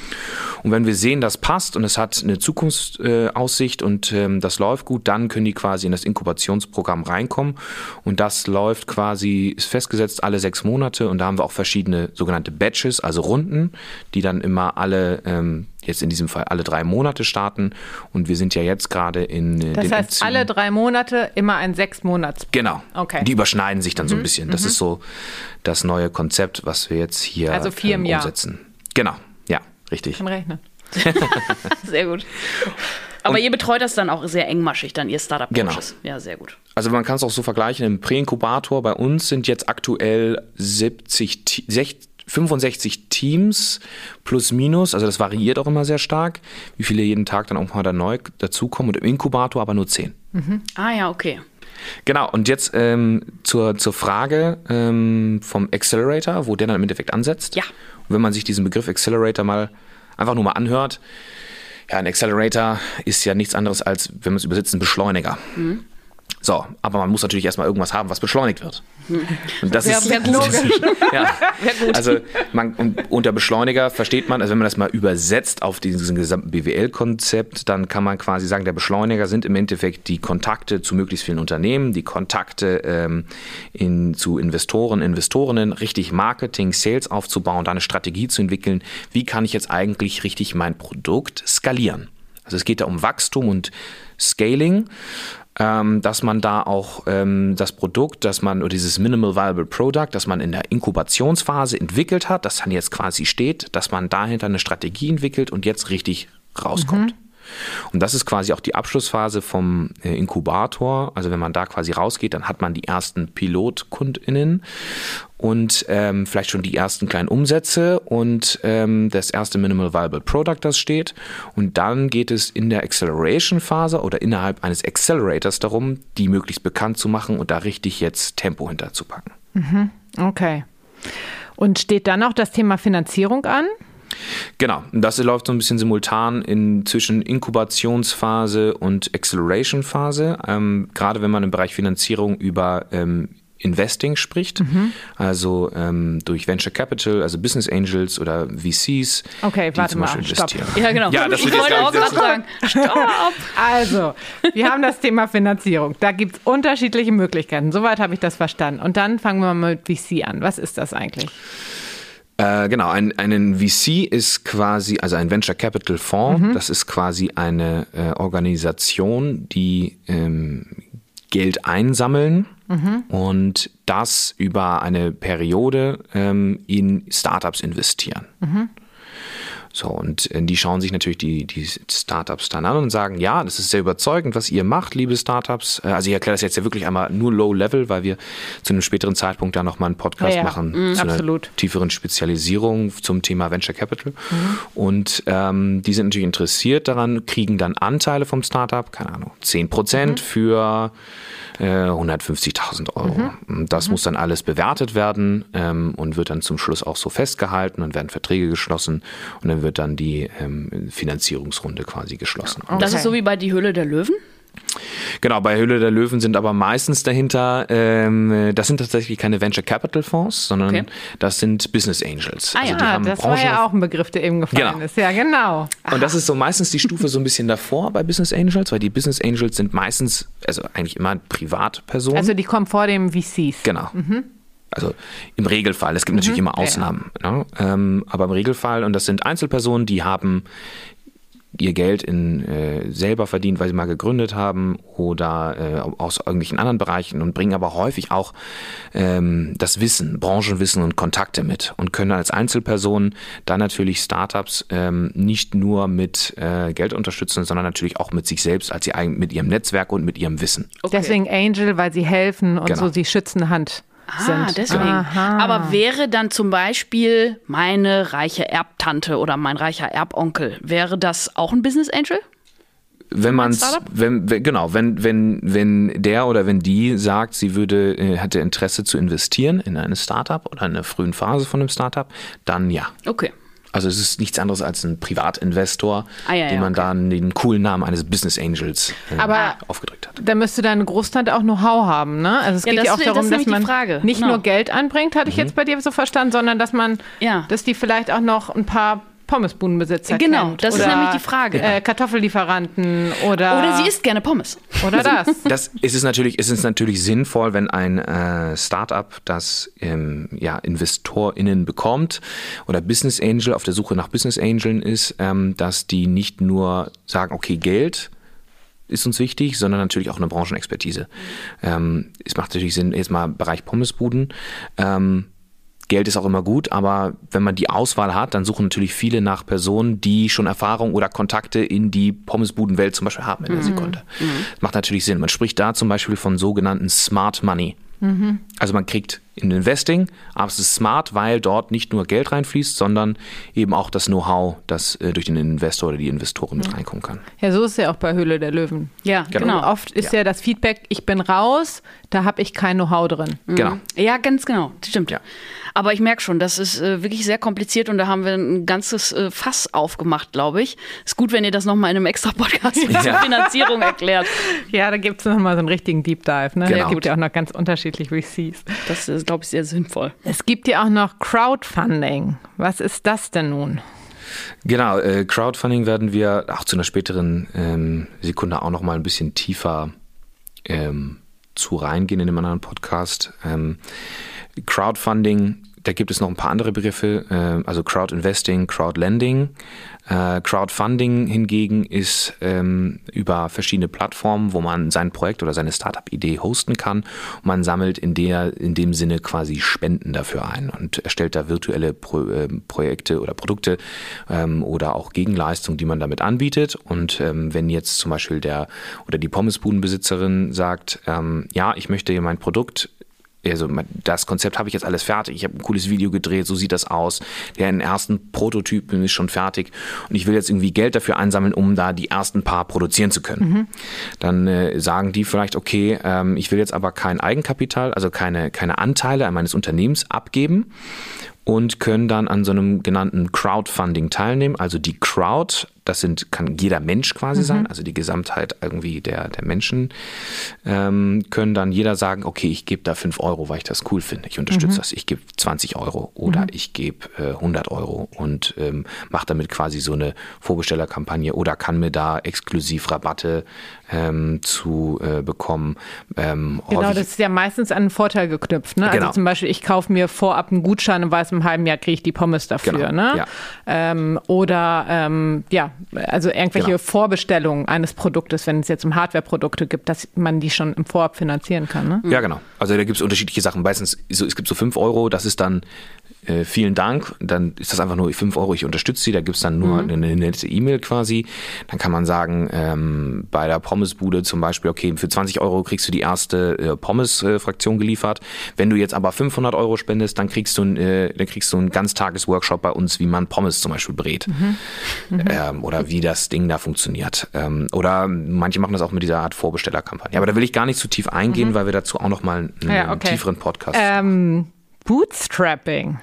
Und wenn wir sehen, das passt und es hat eine Zukunftsaussicht äh, und ähm, das läuft gut, dann können die quasi in das Inkubationsprogramm reinkommen und das läuft quasi, ist festgesetzt alle sechs Monate und da haben wir auch verschiedene sogenannte Batches, also Runden, die dann immer alle ähm, jetzt in diesem Fall alle drei Monate starten. Und wir sind ja jetzt gerade in äh, das den heißt, Erziehungen. alle drei Monate immer ein sechs Monats. Genau. Okay. Die überschneiden sich dann mhm. so ein mhm. bisschen. Das mhm. ist so das neue Konzept, was wir jetzt hier also vier ähm, im umsetzen. Jahr. Genau. Ja, richtig. Kann rechnen. [laughs] sehr gut. Aber und ihr betreut das dann auch sehr engmaschig, dann ihr startup Genau. Ja, sehr gut. Also man kann es auch so vergleichen, im Präinkubator bei uns sind jetzt aktuell 70, 60, 65 Teams plus minus, also das variiert auch immer sehr stark, wie viele jeden Tag dann auch mal da neu dazukommen und im Inkubator aber nur 10. Mhm. Ah ja, okay. Genau, und jetzt ähm, zur, zur Frage ähm, vom Accelerator, wo der dann im Endeffekt ansetzt. Ja. Und wenn man sich diesen Begriff Accelerator mal einfach nur mal anhört, ja, ein Accelerator ist ja nichts anderes als, wenn man es übersetzt, ein Beschleuniger. Mhm. So, aber man muss natürlich erstmal irgendwas haben, was beschleunigt wird. Und das ja, ist, gut. [laughs] ja. gut. Also man, unter Beschleuniger versteht man, also wenn man das mal übersetzt auf diesen gesamten BWL-Konzept, dann kann man quasi sagen, der Beschleuniger sind im Endeffekt die Kontakte zu möglichst vielen Unternehmen, die Kontakte ähm, in, zu Investoren, Investorinnen, richtig Marketing, Sales aufzubauen, da eine Strategie zu entwickeln. Wie kann ich jetzt eigentlich richtig mein Produkt skalieren? Also es geht da um Wachstum und Scaling. Ähm, dass man da auch ähm, das Produkt, dass man, oder dieses Minimal Viable Product, das man in der Inkubationsphase entwickelt hat, das dann jetzt quasi steht, dass man dahinter eine Strategie entwickelt und jetzt richtig rauskommt. Mhm. Und das ist quasi auch die Abschlussphase vom äh, Inkubator. Also wenn man da quasi rausgeht, dann hat man die ersten PilotkundInnen und ähm, vielleicht schon die ersten kleinen Umsätze und ähm, das erste Minimal Viable Product, das steht. Und dann geht es in der Acceleration-Phase oder innerhalb eines Accelerators darum, die möglichst bekannt zu machen und da richtig jetzt Tempo hinterzupacken. Mhm. Okay. Und steht dann auch das Thema Finanzierung an? Genau, das läuft so ein bisschen simultan in, zwischen Inkubationsphase und Acceleration-Phase. Ähm, gerade wenn man im Bereich Finanzierung über ähm, Investing spricht, mhm. also ähm, durch Venture Capital, also Business Angels oder VCs. Okay, die warte zum mal, stopp. Ja, genau. Ja, das ich wollte auch gerade sagen, stopp. Also, wir haben das Thema Finanzierung. Da gibt es unterschiedliche Möglichkeiten. Soweit habe ich das verstanden. Und dann fangen wir mal mit VC an. Was ist das eigentlich? Äh, genau, ein, einen VC ist quasi, also ein Venture Capital Fonds, mhm. das ist quasi eine äh, Organisation, die ähm, Geld einsammeln mhm. und das über eine Periode ähm, in Startups investieren. Mhm. So, und äh, die schauen sich natürlich die, die Startups dann an und sagen, ja, das ist sehr überzeugend, was ihr macht, liebe Startups. Äh, also ich erkläre das jetzt ja wirklich einmal nur Low Level, weil wir zu einem späteren Zeitpunkt da nochmal einen Podcast ja, ja. machen mhm, zu absolut. einer tieferen Spezialisierung zum Thema Venture Capital. Mhm. Und ähm, die sind natürlich interessiert daran, kriegen dann Anteile vom Startup, keine Ahnung, 10 Prozent mhm. für 150.000 äh, Euro. Mhm. Das mhm. muss dann alles bewertet werden ähm, und wird dann zum Schluss auch so festgehalten und werden Verträge geschlossen und dann wird dann die ähm, Finanzierungsrunde quasi geschlossen. Okay. Das ist so wie bei Die Höhle der Löwen? Genau, bei Höhle der Löwen sind aber meistens dahinter, ähm, das sind tatsächlich keine Venture Capital Fonds, sondern okay. das sind Business Angels. Ah, also ja, das Branchen war ja auch ein Begriff, der eben gefallen genau. ist. Ja, genau. Und das ist so meistens die Stufe so ein bisschen davor bei Business Angels, weil die Business Angels sind meistens, also eigentlich immer Privatpersonen. Also die kommen vor dem VCs. Genau. Mhm. Also im Regelfall. Es gibt mhm. natürlich immer Ausnahmen. Ja. Ne? Ähm, aber im Regelfall, und das sind Einzelpersonen, die haben ihr Geld in, äh, selber verdient, weil sie mal gegründet haben oder äh, aus irgendwelchen anderen Bereichen und bringen aber häufig auch ähm, das Wissen, Branchenwissen und Kontakte mit und können als Einzelpersonen dann natürlich Startups ähm, nicht nur mit äh, Geld unterstützen, sondern natürlich auch mit sich selbst, als sie mit ihrem Netzwerk und mit ihrem Wissen. Okay. Deswegen Angel, weil sie helfen und genau. so sie schützen Hand. Ah, sind. deswegen. Aha. Aber wäre dann zum Beispiel meine reiche Erbtante oder mein reicher Erbonkel, wäre das auch ein Business Angel? wenn man wenn, wenn, genau, wenn, wenn, wenn der oder wenn die sagt, sie würde, äh, hätte Interesse zu investieren in eine Startup oder in einer frühen Phase von einem Startup, dann ja. Okay. Also es ist nichts anderes als ein Privatinvestor, ah, ja, den man okay. dann den coolen Namen eines Business Angels äh, Aber aufgedrückt hat. Da müsste deine Großtante auch Know-how haben, ne? Also es ja, geht ja auch darum, das dass man nicht genau. nur Geld anbringt, hatte ich mhm. jetzt bei dir so verstanden, sondern dass man, ja. dass die vielleicht auch noch ein paar Pommesbudenbesitzer genau, kennt. das oder, ist nämlich die Frage. Äh, Kartoffellieferanten oder. Oder sie isst gerne Pommes. Oder das. [laughs] das ist es natürlich, ist es natürlich sinnvoll, wenn ein äh, Startup, das ähm, ja, InvestorInnen bekommt oder Business Angel auf der Suche nach Business Angeln ist, ähm, dass die nicht nur sagen, okay, Geld ist uns wichtig, sondern natürlich auch eine Branchenexpertise. Ähm, es macht natürlich Sinn, jetzt mal Bereich Pommesbuden. Ähm, Geld ist auch immer gut, aber wenn man die Auswahl hat, dann suchen natürlich viele nach Personen, die schon Erfahrung oder Kontakte in die Pommesbudenwelt zum Beispiel haben in der mhm. Sekunde. Mhm. Das macht natürlich Sinn. Man spricht da zum Beispiel von sogenannten Smart Money. Mhm. Also man kriegt in Investing, aber es ist smart, weil dort nicht nur Geld reinfließt, sondern eben auch das Know-how, das äh, durch den Investor oder die Investoren mit reinkommen kann. Ja, so ist es ja auch bei Höhle der Löwen. Ja, genau. genau. Oft ist ja. ja. das Feedback, ich bin raus, da habe ich kein Know-how drin. Genau. Ja, ganz genau. Stimmt. Ja. Aber ich merke schon, das ist äh, wirklich sehr kompliziert und da haben wir ein ganzes äh, Fass aufgemacht, glaube ich. Ist gut, wenn ihr das nochmal in einem extra Podcast ja. Finanzierung erklärt. [laughs] Ja, da gibt es nochmal so einen richtigen Deep Dive. Ne? Genau. Es gibt ja auch noch ganz unterschiedlich VCs. Das ist, glaube ich, sehr sinnvoll. Es gibt ja auch noch Crowdfunding. Was ist das denn nun? Genau, äh, Crowdfunding werden wir auch zu einer späteren ähm, Sekunde auch noch mal ein bisschen tiefer ähm, zu reingehen in einem anderen Podcast. Ähm, Crowdfunding da gibt es noch ein paar andere Begriffe, äh, also Crowd Investing, Crowd Lending. Äh, Crowdfunding hingegen ist ähm, über verschiedene Plattformen, wo man sein Projekt oder seine Startup-Idee hosten kann. Und man sammelt in, der, in dem Sinne quasi Spenden dafür ein und erstellt da virtuelle Pro, äh, Projekte oder Produkte ähm, oder auch Gegenleistungen, die man damit anbietet. Und ähm, wenn jetzt zum Beispiel der oder die Pommesbudenbesitzerin sagt, ähm, ja, ich möchte mein Produkt also das Konzept habe ich jetzt alles fertig. Ich habe ein cooles Video gedreht, so sieht das aus. Der ersten Prototypen ist schon fertig und ich will jetzt irgendwie Geld dafür einsammeln, um da die ersten paar produzieren zu können. Mhm. Dann äh, sagen die vielleicht, okay, ähm, ich will jetzt aber kein Eigenkapital, also keine, keine Anteile an meines Unternehmens abgeben und können dann an so einem genannten Crowdfunding teilnehmen. Also die Crowd das sind, kann jeder Mensch quasi mhm. sein, also die Gesamtheit irgendwie der, der Menschen, ähm, können dann jeder sagen, okay, ich gebe da 5 Euro, weil ich das cool finde. Ich unterstütze mhm. das. Ich gebe 20 Euro oder mhm. ich gebe äh, 100 Euro und ähm, mache damit quasi so eine Vorbestellerkampagne oder kann mir da exklusiv Rabatte ähm, zu äh, bekommen. Ähm, genau, das ist ja meistens an einen Vorteil geknüpft. Ne? Also genau. Also zum Beispiel, ich kaufe mir vorab einen Gutschein und weiß, im halben Jahr kriege ich die Pommes dafür. Genau. Ne? Ja. Ähm, oder ähm, ja, also irgendwelche genau. Vorbestellungen eines Produktes, wenn es jetzt um Hardware-Produkte gibt, dass man die schon im Vorab finanzieren kann. Ne? Ja, genau. Also da gibt es unterschiedliche Sachen. Meistens, so, es gibt so 5 Euro, das ist dann äh, vielen Dank. Dann ist das einfach nur 5 Euro, ich unterstütze Sie. Da gibt es dann nur mhm. eine, nette E-Mail quasi. Dann kann man sagen, ähm, bei der Pommesbude zum Beispiel, okay, für 20 Euro kriegst du die erste äh, Pommes-Fraktion geliefert. Wenn du jetzt aber 500 Euro spendest, dann kriegst du, äh, dann kriegst du einen Ganztages-Workshop bei uns, wie man Pommes zum Beispiel brät. Mhm. Mhm. Ähm, oder wie das Ding da funktioniert. Ähm, oder manche machen das auch mit dieser Art Vorbestellerkampagne. Aber da will ich gar nicht zu tief eingehen, mhm. weil wir dazu auch nochmal einen, ja, okay. tieferen Podcast ähm, Bootstrapping.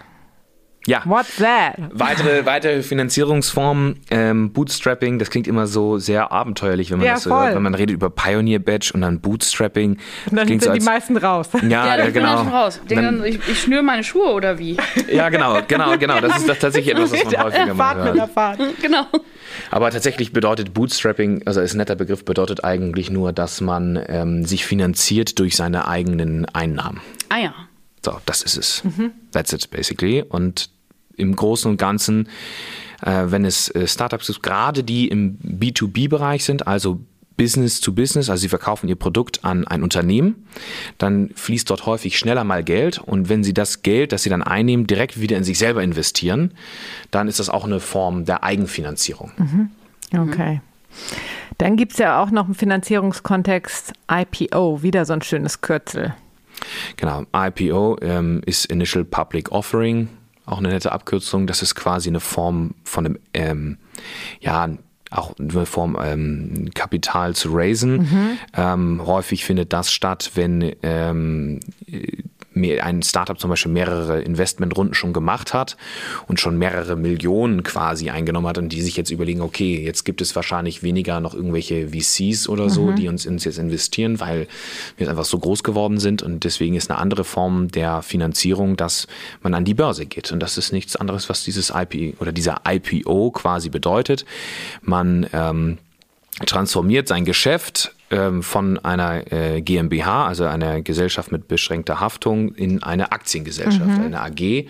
Ja. What's that? Weitere, weitere Finanzierungsformen, ähm, Bootstrapping, das klingt immer so sehr abenteuerlich, wenn man ja, das so voll. hört. Wenn man redet über Pioneer Badge und dann Bootstrapping. Und dann sind so die meisten raus. Ja, ja, ja genau. Schon raus. Dann, ich, ich schnüre meine Schuhe oder wie? [laughs] Ja, genau, genau, genau. Das ist das tatsächlich etwas, was man [laughs] häufiger mal hört. Mit der Fahrt. [laughs] Genau. Aber tatsächlich bedeutet Bootstrapping, also ist ein netter Begriff, bedeutet eigentlich nur, dass man ähm, sich finanziert durch seine eigenen Einnahmen. Ah ja. So, das ist es. Mhm. That's it, basically. Und im Großen und Ganzen, äh, wenn es äh, Startups gibt, gerade die im B2B-Bereich sind, also Business to Business, also sie verkaufen ihr Produkt an ein Unternehmen, dann fließt dort häufig schneller mal Geld und wenn sie das Geld, das sie dann einnehmen, direkt wieder in sich selber investieren, dann ist das auch eine Form der Eigenfinanzierung. Mhm. Okay. Dann gibt es ja auch noch im Finanzierungskontext IPO, wieder so ein schönes Kürzel. Genau, IPO ähm, ist Initial Public Offering, auch eine nette Abkürzung. Das ist quasi eine Form von einem, ähm, ja, auch eine Form ähm, Kapital zu raisen. Mhm. Ähm, häufig findet das statt, wenn ein Startup zum Beispiel mehrere Investmentrunden schon gemacht hat und schon mehrere Millionen quasi eingenommen hat und die sich jetzt überlegen, okay, jetzt gibt es wahrscheinlich weniger noch irgendwelche VCs oder so, mhm. die uns, uns jetzt investieren, weil wir einfach so groß geworden sind und deswegen ist eine andere Form der Finanzierung, dass man an die Börse geht und das ist nichts anderes, was dieses IP oder dieser IPO quasi bedeutet. Man ähm, transformiert sein Geschäft ähm, von einer äh, GmbH, also einer Gesellschaft mit beschränkter Haftung, in eine Aktiengesellschaft, mhm. eine AG.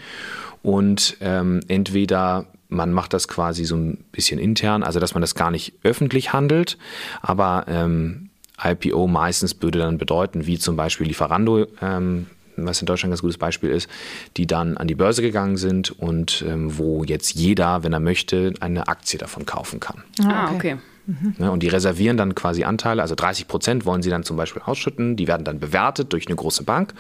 Und ähm, entweder man macht das quasi so ein bisschen intern, also dass man das gar nicht öffentlich handelt, aber ähm, IPO meistens würde dann bedeuten, wie zum Beispiel Lieferando, ähm, was in Deutschland ein ganz gutes Beispiel ist, die dann an die Börse gegangen sind und ähm, wo jetzt jeder, wenn er möchte, eine Aktie davon kaufen kann. Ah, okay. Mhm. und die reservieren dann quasi Anteile, also 30 Prozent wollen sie dann zum Beispiel ausschütten, die werden dann bewertet durch eine große Bank.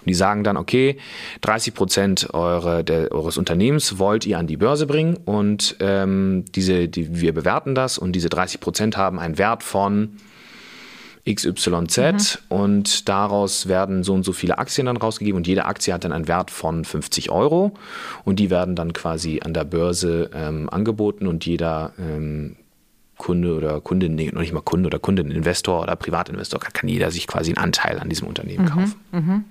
Und die sagen dann, okay, 30 Prozent eure, eures Unternehmens wollt ihr an die Börse bringen. Und ähm, diese, die, wir bewerten das und diese 30 Prozent haben einen Wert von XYZ mhm. und daraus werden so und so viele Aktien dann rausgegeben. Und jede Aktie hat dann einen Wert von 50 Euro. Und die werden dann quasi an der Börse ähm, angeboten. Und jeder ähm, Kunde oder Kundin, nee, noch nicht mal Kunde oder Kundin, Investor oder Privatinvestor, kann, kann jeder sich quasi einen Anteil an diesem Unternehmen mhm, kaufen. Mhm.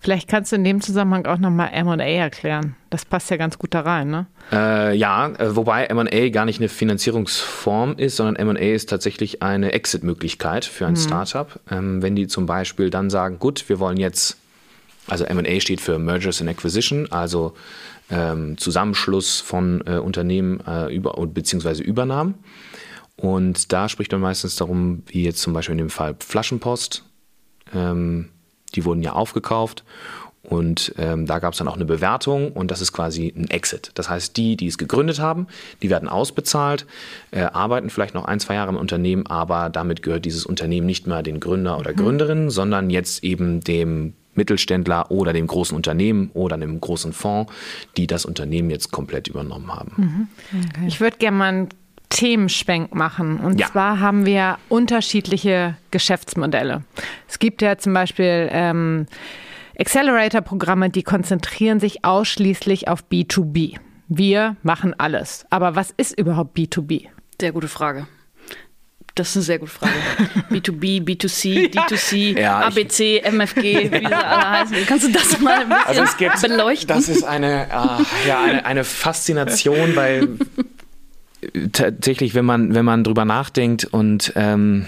Vielleicht kannst du in dem Zusammenhang auch nochmal MA erklären. Das passt ja ganz gut da rein, ne? Äh, ja, äh, wobei MA gar nicht eine Finanzierungsform ist, sondern MA ist tatsächlich eine Exit-Möglichkeit für ein mhm. Startup. Ähm, wenn die zum Beispiel dann sagen, gut, wir wollen jetzt Also MA steht für Mergers and Acquisition, also ähm, Zusammenschluss von äh, Unternehmen äh, über, beziehungsweise Übernahmen. Und da spricht man meistens darum, wie jetzt zum Beispiel in dem Fall Flaschenpost. Ähm, die wurden ja aufgekauft und ähm, da gab es dann auch eine Bewertung und das ist quasi ein Exit. Das heißt, die, die es gegründet haben, die werden ausbezahlt, äh, arbeiten vielleicht noch ein, zwei Jahre im Unternehmen, aber damit gehört dieses Unternehmen nicht mehr den Gründer oder mhm. Gründerin, sondern jetzt eben dem Mittelständler oder dem großen Unternehmen oder einem großen Fonds, die das Unternehmen jetzt komplett übernommen haben. Mhm. Okay. Ich würde gerne mal einen Themenschwenk machen. Und ja. zwar haben wir unterschiedliche Geschäftsmodelle. Es gibt ja zum Beispiel ähm, Accelerator-Programme, die konzentrieren sich ausschließlich auf B2B. Wir machen alles. Aber was ist überhaupt B2B? Sehr gute Frage. Das ist eine sehr gute Frage. B2B, B2C, D2C, ja, ABC, MFG, wie sie alle heißen. Kannst du das mal ein bisschen also gibt, beleuchten? Das ist eine, äh, ja, eine, eine Faszination, weil [laughs] tatsächlich, wenn man, wenn man drüber nachdenkt und ähm,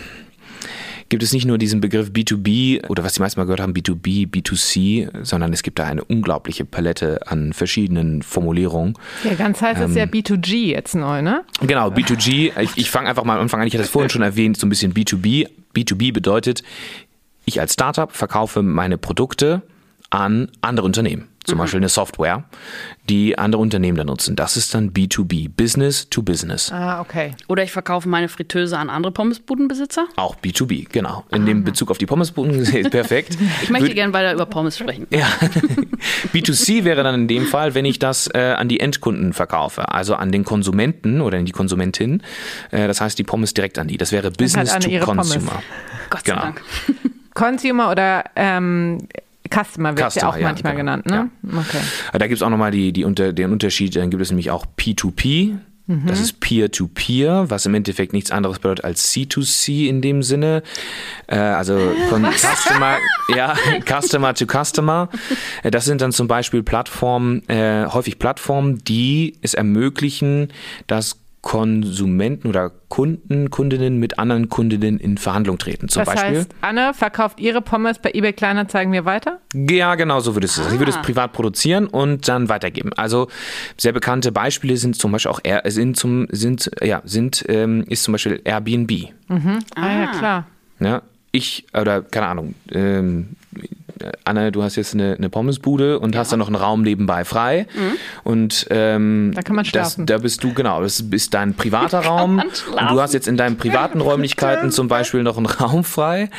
gibt es nicht nur diesen Begriff B2B oder was die meisten mal gehört haben, B2B, B2C, sondern es gibt da eine unglaubliche Palette an verschiedenen Formulierungen. Ja, ganz heißt ähm, es ja B2G jetzt neu, ne? Genau, B2G. Ich, ich fange einfach mal am Anfang an, ich hatte es vorhin schon erwähnt, so ein bisschen B2B. B2B bedeutet, ich als Startup verkaufe meine Produkte an andere Unternehmen zum mhm. Beispiel eine Software, die andere Unternehmen dann nutzen. Das ist dann B2B, Business to Business. Ah, okay. Oder ich verkaufe meine Fritteuse an andere Pommesbudenbesitzer? Auch B2B, genau. In Aha. dem Bezug auf die Pommesbuden [laughs] ist perfekt. ich möchte gerne weiter über Pommes sprechen. Ja. [laughs] B2C wäre dann in dem Fall, wenn ich das äh, an die Endkunden verkaufe, also an den Konsumenten oder in die Konsumentin. Äh, das heißt, die Pommes direkt an die. Das wäre Business to Consumer. Pommes. Gott sei genau. Dank. Consumer oder ähm, Customer wird Customer, ja auch ja, manchmal genau. genannt, ne? Ja. Okay. Da gibt es auch nochmal die, die unter, den Unterschied, dann gibt es nämlich auch P2P. Mhm. Das ist Peer-to-Peer, -Peer, was im Endeffekt nichts anderes bedeutet als C2C in dem Sinne. Äh, also von? Customer, [laughs] ja, Customer to Customer. Äh, das sind dann zum Beispiel Plattformen, äh, häufig Plattformen, die es ermöglichen, dass Konsumenten oder Kunden, Kundinnen mit anderen Kundinnen in Verhandlung treten. Zum das Beispiel. Heißt, Anne verkauft ihre Pommes bei eBay Kleinanzeigen mir weiter? Ja, genau so würde es sein. Ah. Sie würde es privat produzieren und dann weitergeben. Also sehr bekannte Beispiele sind zum Beispiel auch sind zum sind ja sind ähm, ist zum Beispiel Airbnb. Mhm. Ah, ah ja klar. Ja, ich oder keine Ahnung. Ähm, Anne, du hast jetzt eine, eine Pommesbude und ja. hast da noch einen Raum nebenbei frei. Mhm. Und ähm, da kann man schlafen. Das, da bist du, genau, das ist dein privater [laughs] Raum. Und du hast jetzt in deinen privaten [laughs] Räumlichkeiten zum Beispiel noch einen Raum frei.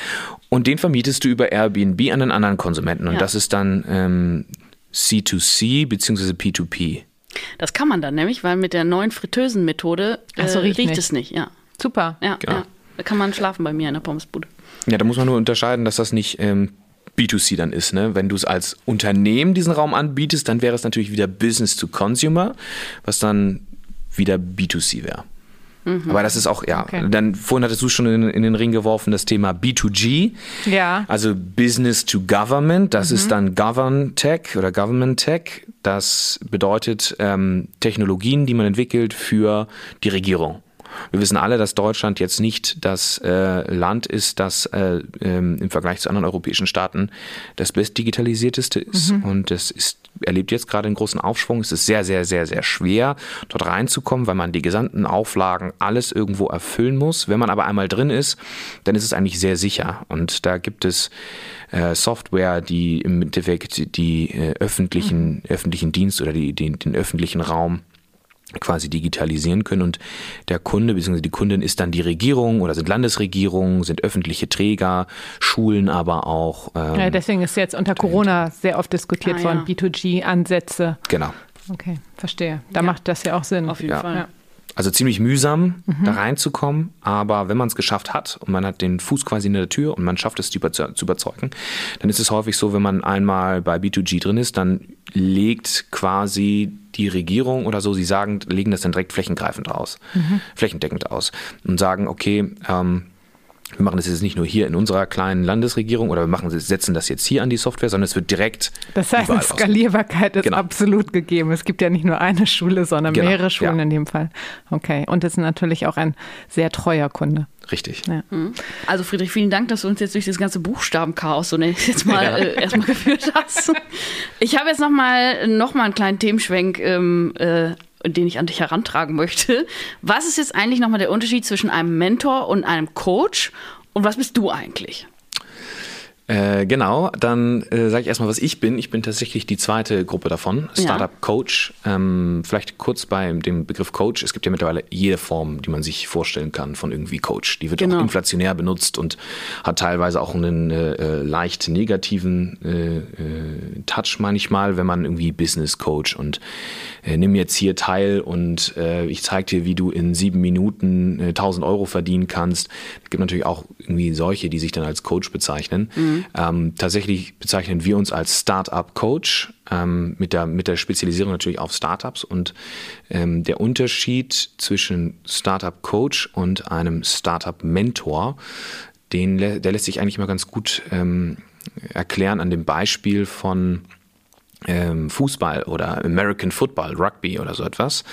Und den vermietest du über Airbnb an einen anderen Konsumenten. Und ja. das ist dann ähm, C2C bzw. P2P. Das kann man dann nämlich, weil mit der neuen Fritteusenmethode äh, so, riecht, riecht es nicht. Ja. Super. Ja, genau. ja, Da kann man schlafen bei mir in der Pommesbude. Ja, da muss man nur unterscheiden, dass das nicht ähm, B2C dann ist. Ne? Wenn du es als Unternehmen diesen Raum anbietest, dann wäre es natürlich wieder Business to Consumer, was dann wieder B2C wäre. Mhm. Aber das ist auch, ja, okay. dann vorhin hattest du schon in, in, den Ring geworfen, das Thema B2G. Ja. Also Business to Government, das mhm. ist dann Govern Tech oder Government Tech. Das bedeutet ähm, Technologien, die man entwickelt für die Regierung. Wir wissen alle, dass Deutschland jetzt nicht das äh, Land ist, das äh, ähm, im Vergleich zu anderen europäischen Staaten das bestdigitalisierteste ist. Mhm. Und es ist, erlebt jetzt gerade einen großen Aufschwung. Es ist sehr, sehr, sehr, sehr schwer, dort reinzukommen, weil man die gesamten Auflagen alles irgendwo erfüllen muss. Wenn man aber einmal drin ist, dann ist es eigentlich sehr sicher. Und da gibt es äh, Software, die im Endeffekt die äh, öffentlichen, mhm. öffentlichen Dienst oder die, den, den öffentlichen Raum quasi digitalisieren können und der Kunde bzw. die Kundin ist dann die Regierung oder sind Landesregierungen, sind öffentliche Träger, Schulen aber auch. Ähm, ja, deswegen ist jetzt unter Corona sehr oft diskutiert ah, worden, ja. B2G-Ansätze. Genau. Okay, verstehe. Da ja. macht das ja auch Sinn. Auf jeden ja. Fall. Also ziemlich mühsam, mhm. da reinzukommen, aber wenn man es geschafft hat und man hat den Fuß quasi in der Tür und man schafft es zu überzeugen, dann ist es häufig so, wenn man einmal bei B2G drin ist, dann legt quasi die Regierung oder so, sie sagen, legen das dann direkt flächengreifend aus, mhm. flächendeckend aus und sagen, okay, ähm, wir machen das jetzt nicht nur hier in unserer kleinen Landesregierung oder wir machen, setzen das jetzt hier an die Software, sondern es wird direkt. Das heißt, Skalierbarkeit ist genau. absolut gegeben. Es gibt ja nicht nur eine Schule, sondern genau, mehrere Schulen ja. in dem Fall. Okay. Und das ist natürlich auch ein sehr treuer Kunde. Richtig. Ja. Mhm. Also Friedrich, vielen Dank, dass du uns jetzt durch das ganze Buchstabenchaos so nenne ich [laughs] jetzt mal ja. äh, erstmal [laughs] geführt hast. Ich habe jetzt nochmal noch mal einen kleinen Themenschwenk ähm, äh, den ich an dich herantragen möchte. Was ist jetzt eigentlich nochmal der Unterschied zwischen einem Mentor und einem Coach? Und was bist du eigentlich? Äh, genau, dann äh, sage ich erstmal, was ich bin. Ich bin tatsächlich die zweite Gruppe davon, Startup ja. Coach. Ähm, vielleicht kurz bei dem Begriff Coach. Es gibt ja mittlerweile jede Form, die man sich vorstellen kann von irgendwie Coach. Die wird genau. auch inflationär benutzt und hat teilweise auch einen äh, äh leicht negativen äh, äh, Touch manchmal, wenn man irgendwie Business Coach und nimm jetzt hier teil und ich zeige dir, wie du in sieben Minuten 1000 Euro verdienen kannst. Es gibt natürlich auch irgendwie solche, die sich dann als Coach bezeichnen. Mhm. Ähm, tatsächlich bezeichnen wir uns als Startup-Coach ähm, mit, der, mit der Spezialisierung natürlich auf Startups. Und ähm, der Unterschied zwischen Startup-Coach und einem Startup-Mentor, den, der lässt sich eigentlich mal ganz gut ähm, erklären an dem Beispiel von Fußball oder American Football, Rugby oder so etwas.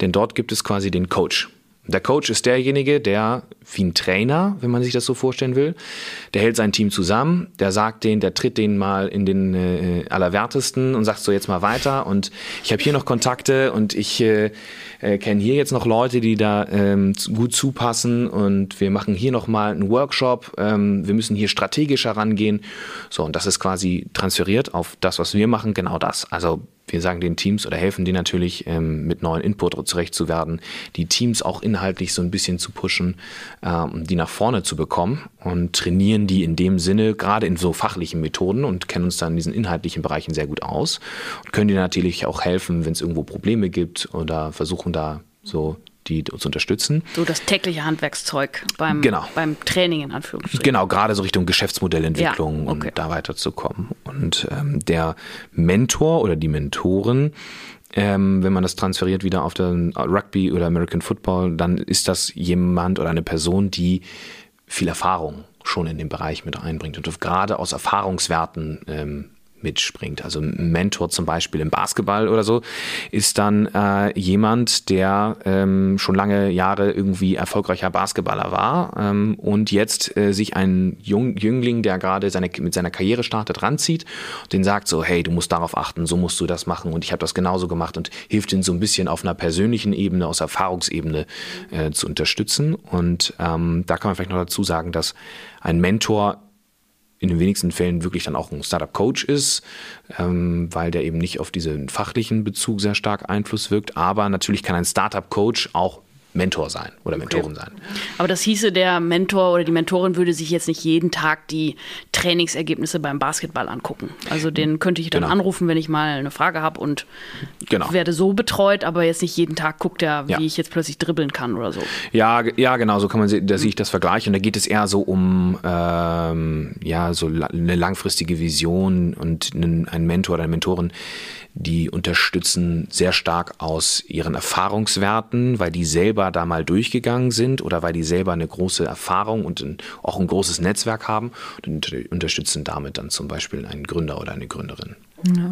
Denn dort gibt es quasi den Coach. Der Coach ist derjenige, der, wie ein Trainer, wenn man sich das so vorstellen will, der hält sein Team zusammen, der sagt den, der tritt den mal in den äh, Allerwertesten und sagt so jetzt mal weiter und ich habe hier noch Kontakte und ich äh, äh, kenne hier jetzt noch Leute, die da ähm, gut zupassen und wir machen hier nochmal einen Workshop, ähm, wir müssen hier strategisch herangehen. So, und das ist quasi transferiert auf das, was wir machen, genau das. Also wir sagen den Teams oder helfen denen natürlich ähm, mit neuen Input zurecht zu werden, die Teams auch inhaltlich so ein bisschen zu pushen, ähm, die nach vorne zu bekommen und trainieren die in dem Sinne gerade in so fachlichen Methoden und kennen uns dann in diesen inhaltlichen Bereichen sehr gut aus und können dir natürlich auch helfen, wenn es irgendwo Probleme gibt oder versuchen da so die uns unterstützen. So das tägliche Handwerkszeug beim, genau. beim Training in Anführungsstrichen. Genau, gerade so Richtung Geschäftsmodellentwicklung ja, okay. und da weiterzukommen. Und ähm, der Mentor oder die Mentoren, ähm, wenn man das transferiert wieder auf den Rugby oder American Football, dann ist das jemand oder eine Person, die viel Erfahrung schon in dem Bereich mit einbringt und gerade aus Erfahrungswerten ähm, mitspringt. Also ein Mentor zum Beispiel im Basketball oder so ist dann äh, jemand, der ähm, schon lange Jahre irgendwie erfolgreicher Basketballer war ähm, und jetzt äh, sich ein Jung, Jüngling, der gerade seine, mit seiner Karriere startet, ranzieht den sagt so, hey, du musst darauf achten, so musst du das machen und ich habe das genauso gemacht und hilft ihn so ein bisschen auf einer persönlichen Ebene, aus Erfahrungsebene äh, zu unterstützen. Und ähm, da kann man vielleicht noch dazu sagen, dass ein Mentor in den wenigsten Fällen wirklich dann auch ein Startup-Coach ist, ähm, weil der eben nicht auf diesen fachlichen Bezug sehr stark Einfluss wirkt. Aber natürlich kann ein Startup-Coach auch Mentor sein oder Mentorin okay. sein. Aber das hieße, der Mentor oder die Mentorin würde sich jetzt nicht jeden Tag die Trainingsergebnisse beim Basketball angucken. Also den könnte ich dann genau. anrufen, wenn ich mal eine Frage habe und genau. werde so betreut, aber jetzt nicht jeden Tag guckt er, wie ja. ich jetzt plötzlich dribbeln kann oder so. Ja, ja, genau, so kann man da sehe ich das Vergleich und da geht es eher so um ähm, ja so eine langfristige Vision und ein Mentor oder eine Mentorin die unterstützen sehr stark aus ihren Erfahrungswerten, weil die selber da mal durchgegangen sind oder weil die selber eine große Erfahrung und ein, auch ein großes Netzwerk haben und unterstützen damit dann zum Beispiel einen Gründer oder eine Gründerin.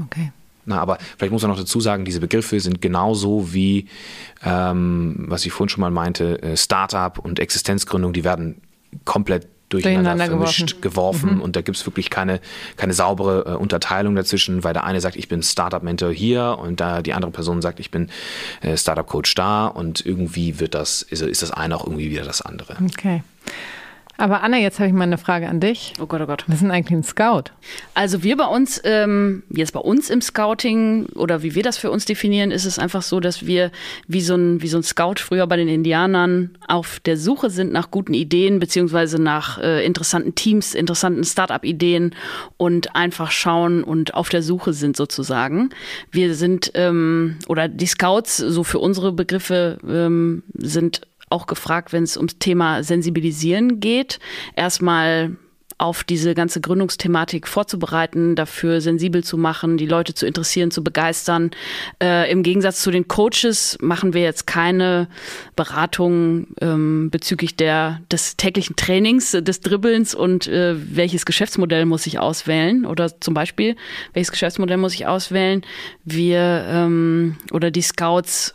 Okay. Na, aber vielleicht muss man noch dazu sagen, diese Begriffe sind genauso wie, ähm, was ich vorhin schon mal meinte, äh, Startup und Existenzgründung, die werden komplett durcheinander vermischt, geworfen, geworfen. Mhm. und da gibt es wirklich keine, keine saubere äh, Unterteilung dazwischen, weil der eine sagt, ich bin Startup-Mentor hier und da die andere Person sagt, ich bin äh, Startup-Coach da und irgendwie wird das, ist, ist das eine auch irgendwie wieder das andere. Okay. Aber Anna, jetzt habe ich mal eine Frage an dich. Oh Gott, oh Gott. Ist denn eigentlich ein Scout? Also wir bei uns, ähm, jetzt bei uns im Scouting oder wie wir das für uns definieren, ist es einfach so, dass wir wie so ein, wie so ein Scout früher bei den Indianern auf der Suche sind nach guten Ideen beziehungsweise nach äh, interessanten Teams, interessanten Start-up-Ideen und einfach schauen und auf der Suche sind sozusagen. Wir sind, ähm, oder die Scouts, so für unsere Begriffe, ähm, sind auch gefragt, wenn es ums Thema Sensibilisieren geht. Erstmal auf diese ganze Gründungsthematik vorzubereiten, dafür sensibel zu machen, die Leute zu interessieren, zu begeistern. Äh, Im Gegensatz zu den Coaches machen wir jetzt keine Beratung ähm, bezüglich der, des täglichen Trainings, des Dribbelns und äh, welches Geschäftsmodell muss ich auswählen oder zum Beispiel, welches Geschäftsmodell muss ich auswählen. Wir ähm, oder die Scouts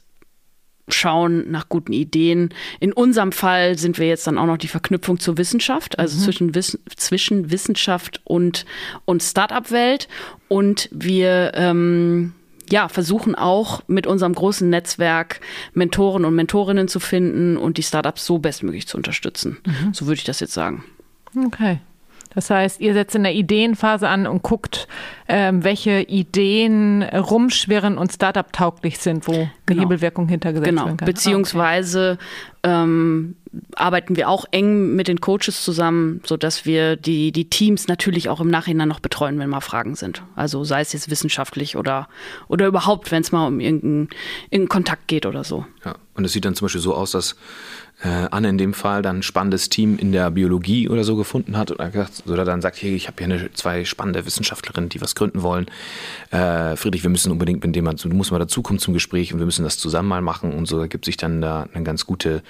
schauen nach guten Ideen. In unserem Fall sind wir jetzt dann auch noch die Verknüpfung zur Wissenschaft, also mhm. zwischen, Wiss zwischen Wissenschaft und, und Start-up-Welt. Und wir ähm, ja, versuchen auch mit unserem großen Netzwerk Mentoren und Mentorinnen zu finden und die Startups so bestmöglich zu unterstützen. Mhm. So würde ich das jetzt sagen. Okay. Das heißt, ihr setzt in der Ideenphase an und guckt, ähm, welche Ideen rumschwirren und Startup-tauglich sind, wo genau. eine Hebelwirkung hintergesetzt genau. werden kann. Beziehungsweise okay. ähm, arbeiten wir auch eng mit den Coaches zusammen, sodass wir die, die Teams natürlich auch im Nachhinein noch betreuen, wenn mal Fragen sind. Also sei es jetzt wissenschaftlich oder, oder überhaupt, wenn es mal um irgendeinen, irgendeinen Kontakt geht oder so. Ja, und es sieht dann zum Beispiel so aus, dass äh, Anne in dem Fall dann ein spannendes Team in der Biologie oder so gefunden hat oder, oder dann sagt, hey, ich habe hier eine, zwei spannende Wissenschaftlerinnen, die was gründen wollen. Äh, Friedrich, wir müssen unbedingt mit dem, du musst mal dazukommen zum Gespräch und wir müssen das zusammen mal machen und so ergibt sich dann da eine ganz gute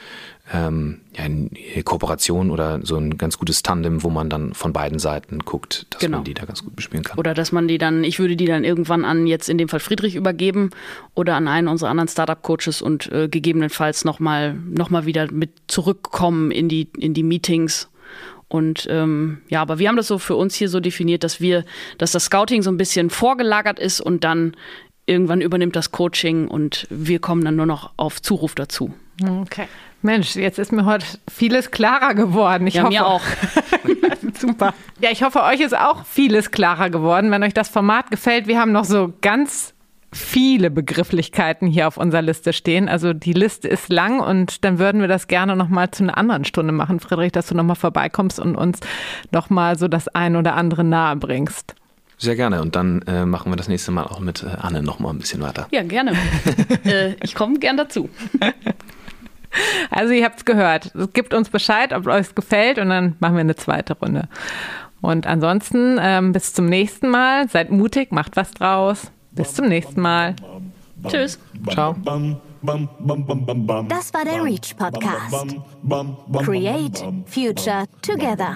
ähm, ja, eine Kooperation oder so ein ganz gutes Tandem, wo man dann von beiden Seiten guckt, dass genau. man die da ganz gut bespielen kann. Oder dass man die dann, ich würde die dann irgendwann an jetzt in dem Fall Friedrich übergeben oder an einen unserer anderen Startup-Coaches und äh, gegebenenfalls nochmal noch mal wieder mit zurückkommen in die, in die Meetings. Und ähm, ja, aber wir haben das so für uns hier so definiert, dass wir, dass das Scouting so ein bisschen vorgelagert ist und dann irgendwann übernimmt das Coaching und wir kommen dann nur noch auf Zuruf dazu. Okay. Mensch, jetzt ist mir heute vieles klarer geworden. Ich ja, hoffe, mir auch. [laughs] Super. Ja, ich hoffe, euch ist auch vieles klarer geworden. Wenn euch das Format gefällt, wir haben noch so ganz viele Begrifflichkeiten hier auf unserer Liste stehen. Also die Liste ist lang und dann würden wir das gerne nochmal zu einer anderen Stunde machen, Friedrich, dass du nochmal vorbeikommst und uns nochmal so das ein oder andere nahe bringst. Sehr gerne. Und dann äh, machen wir das nächste Mal auch mit äh, Anne nochmal ein bisschen weiter. Ja, gerne. [laughs] äh, ich komme gern dazu. [laughs] Also ihr habt es gehört. Gebt uns Bescheid, ob euch es gefällt und dann machen wir eine zweite Runde. Und ansonsten ähm, bis zum nächsten Mal. Seid mutig, macht was draus. Bis zum nächsten Mal. Tschüss. Ciao. Das war der Reach Podcast. Create Future Together.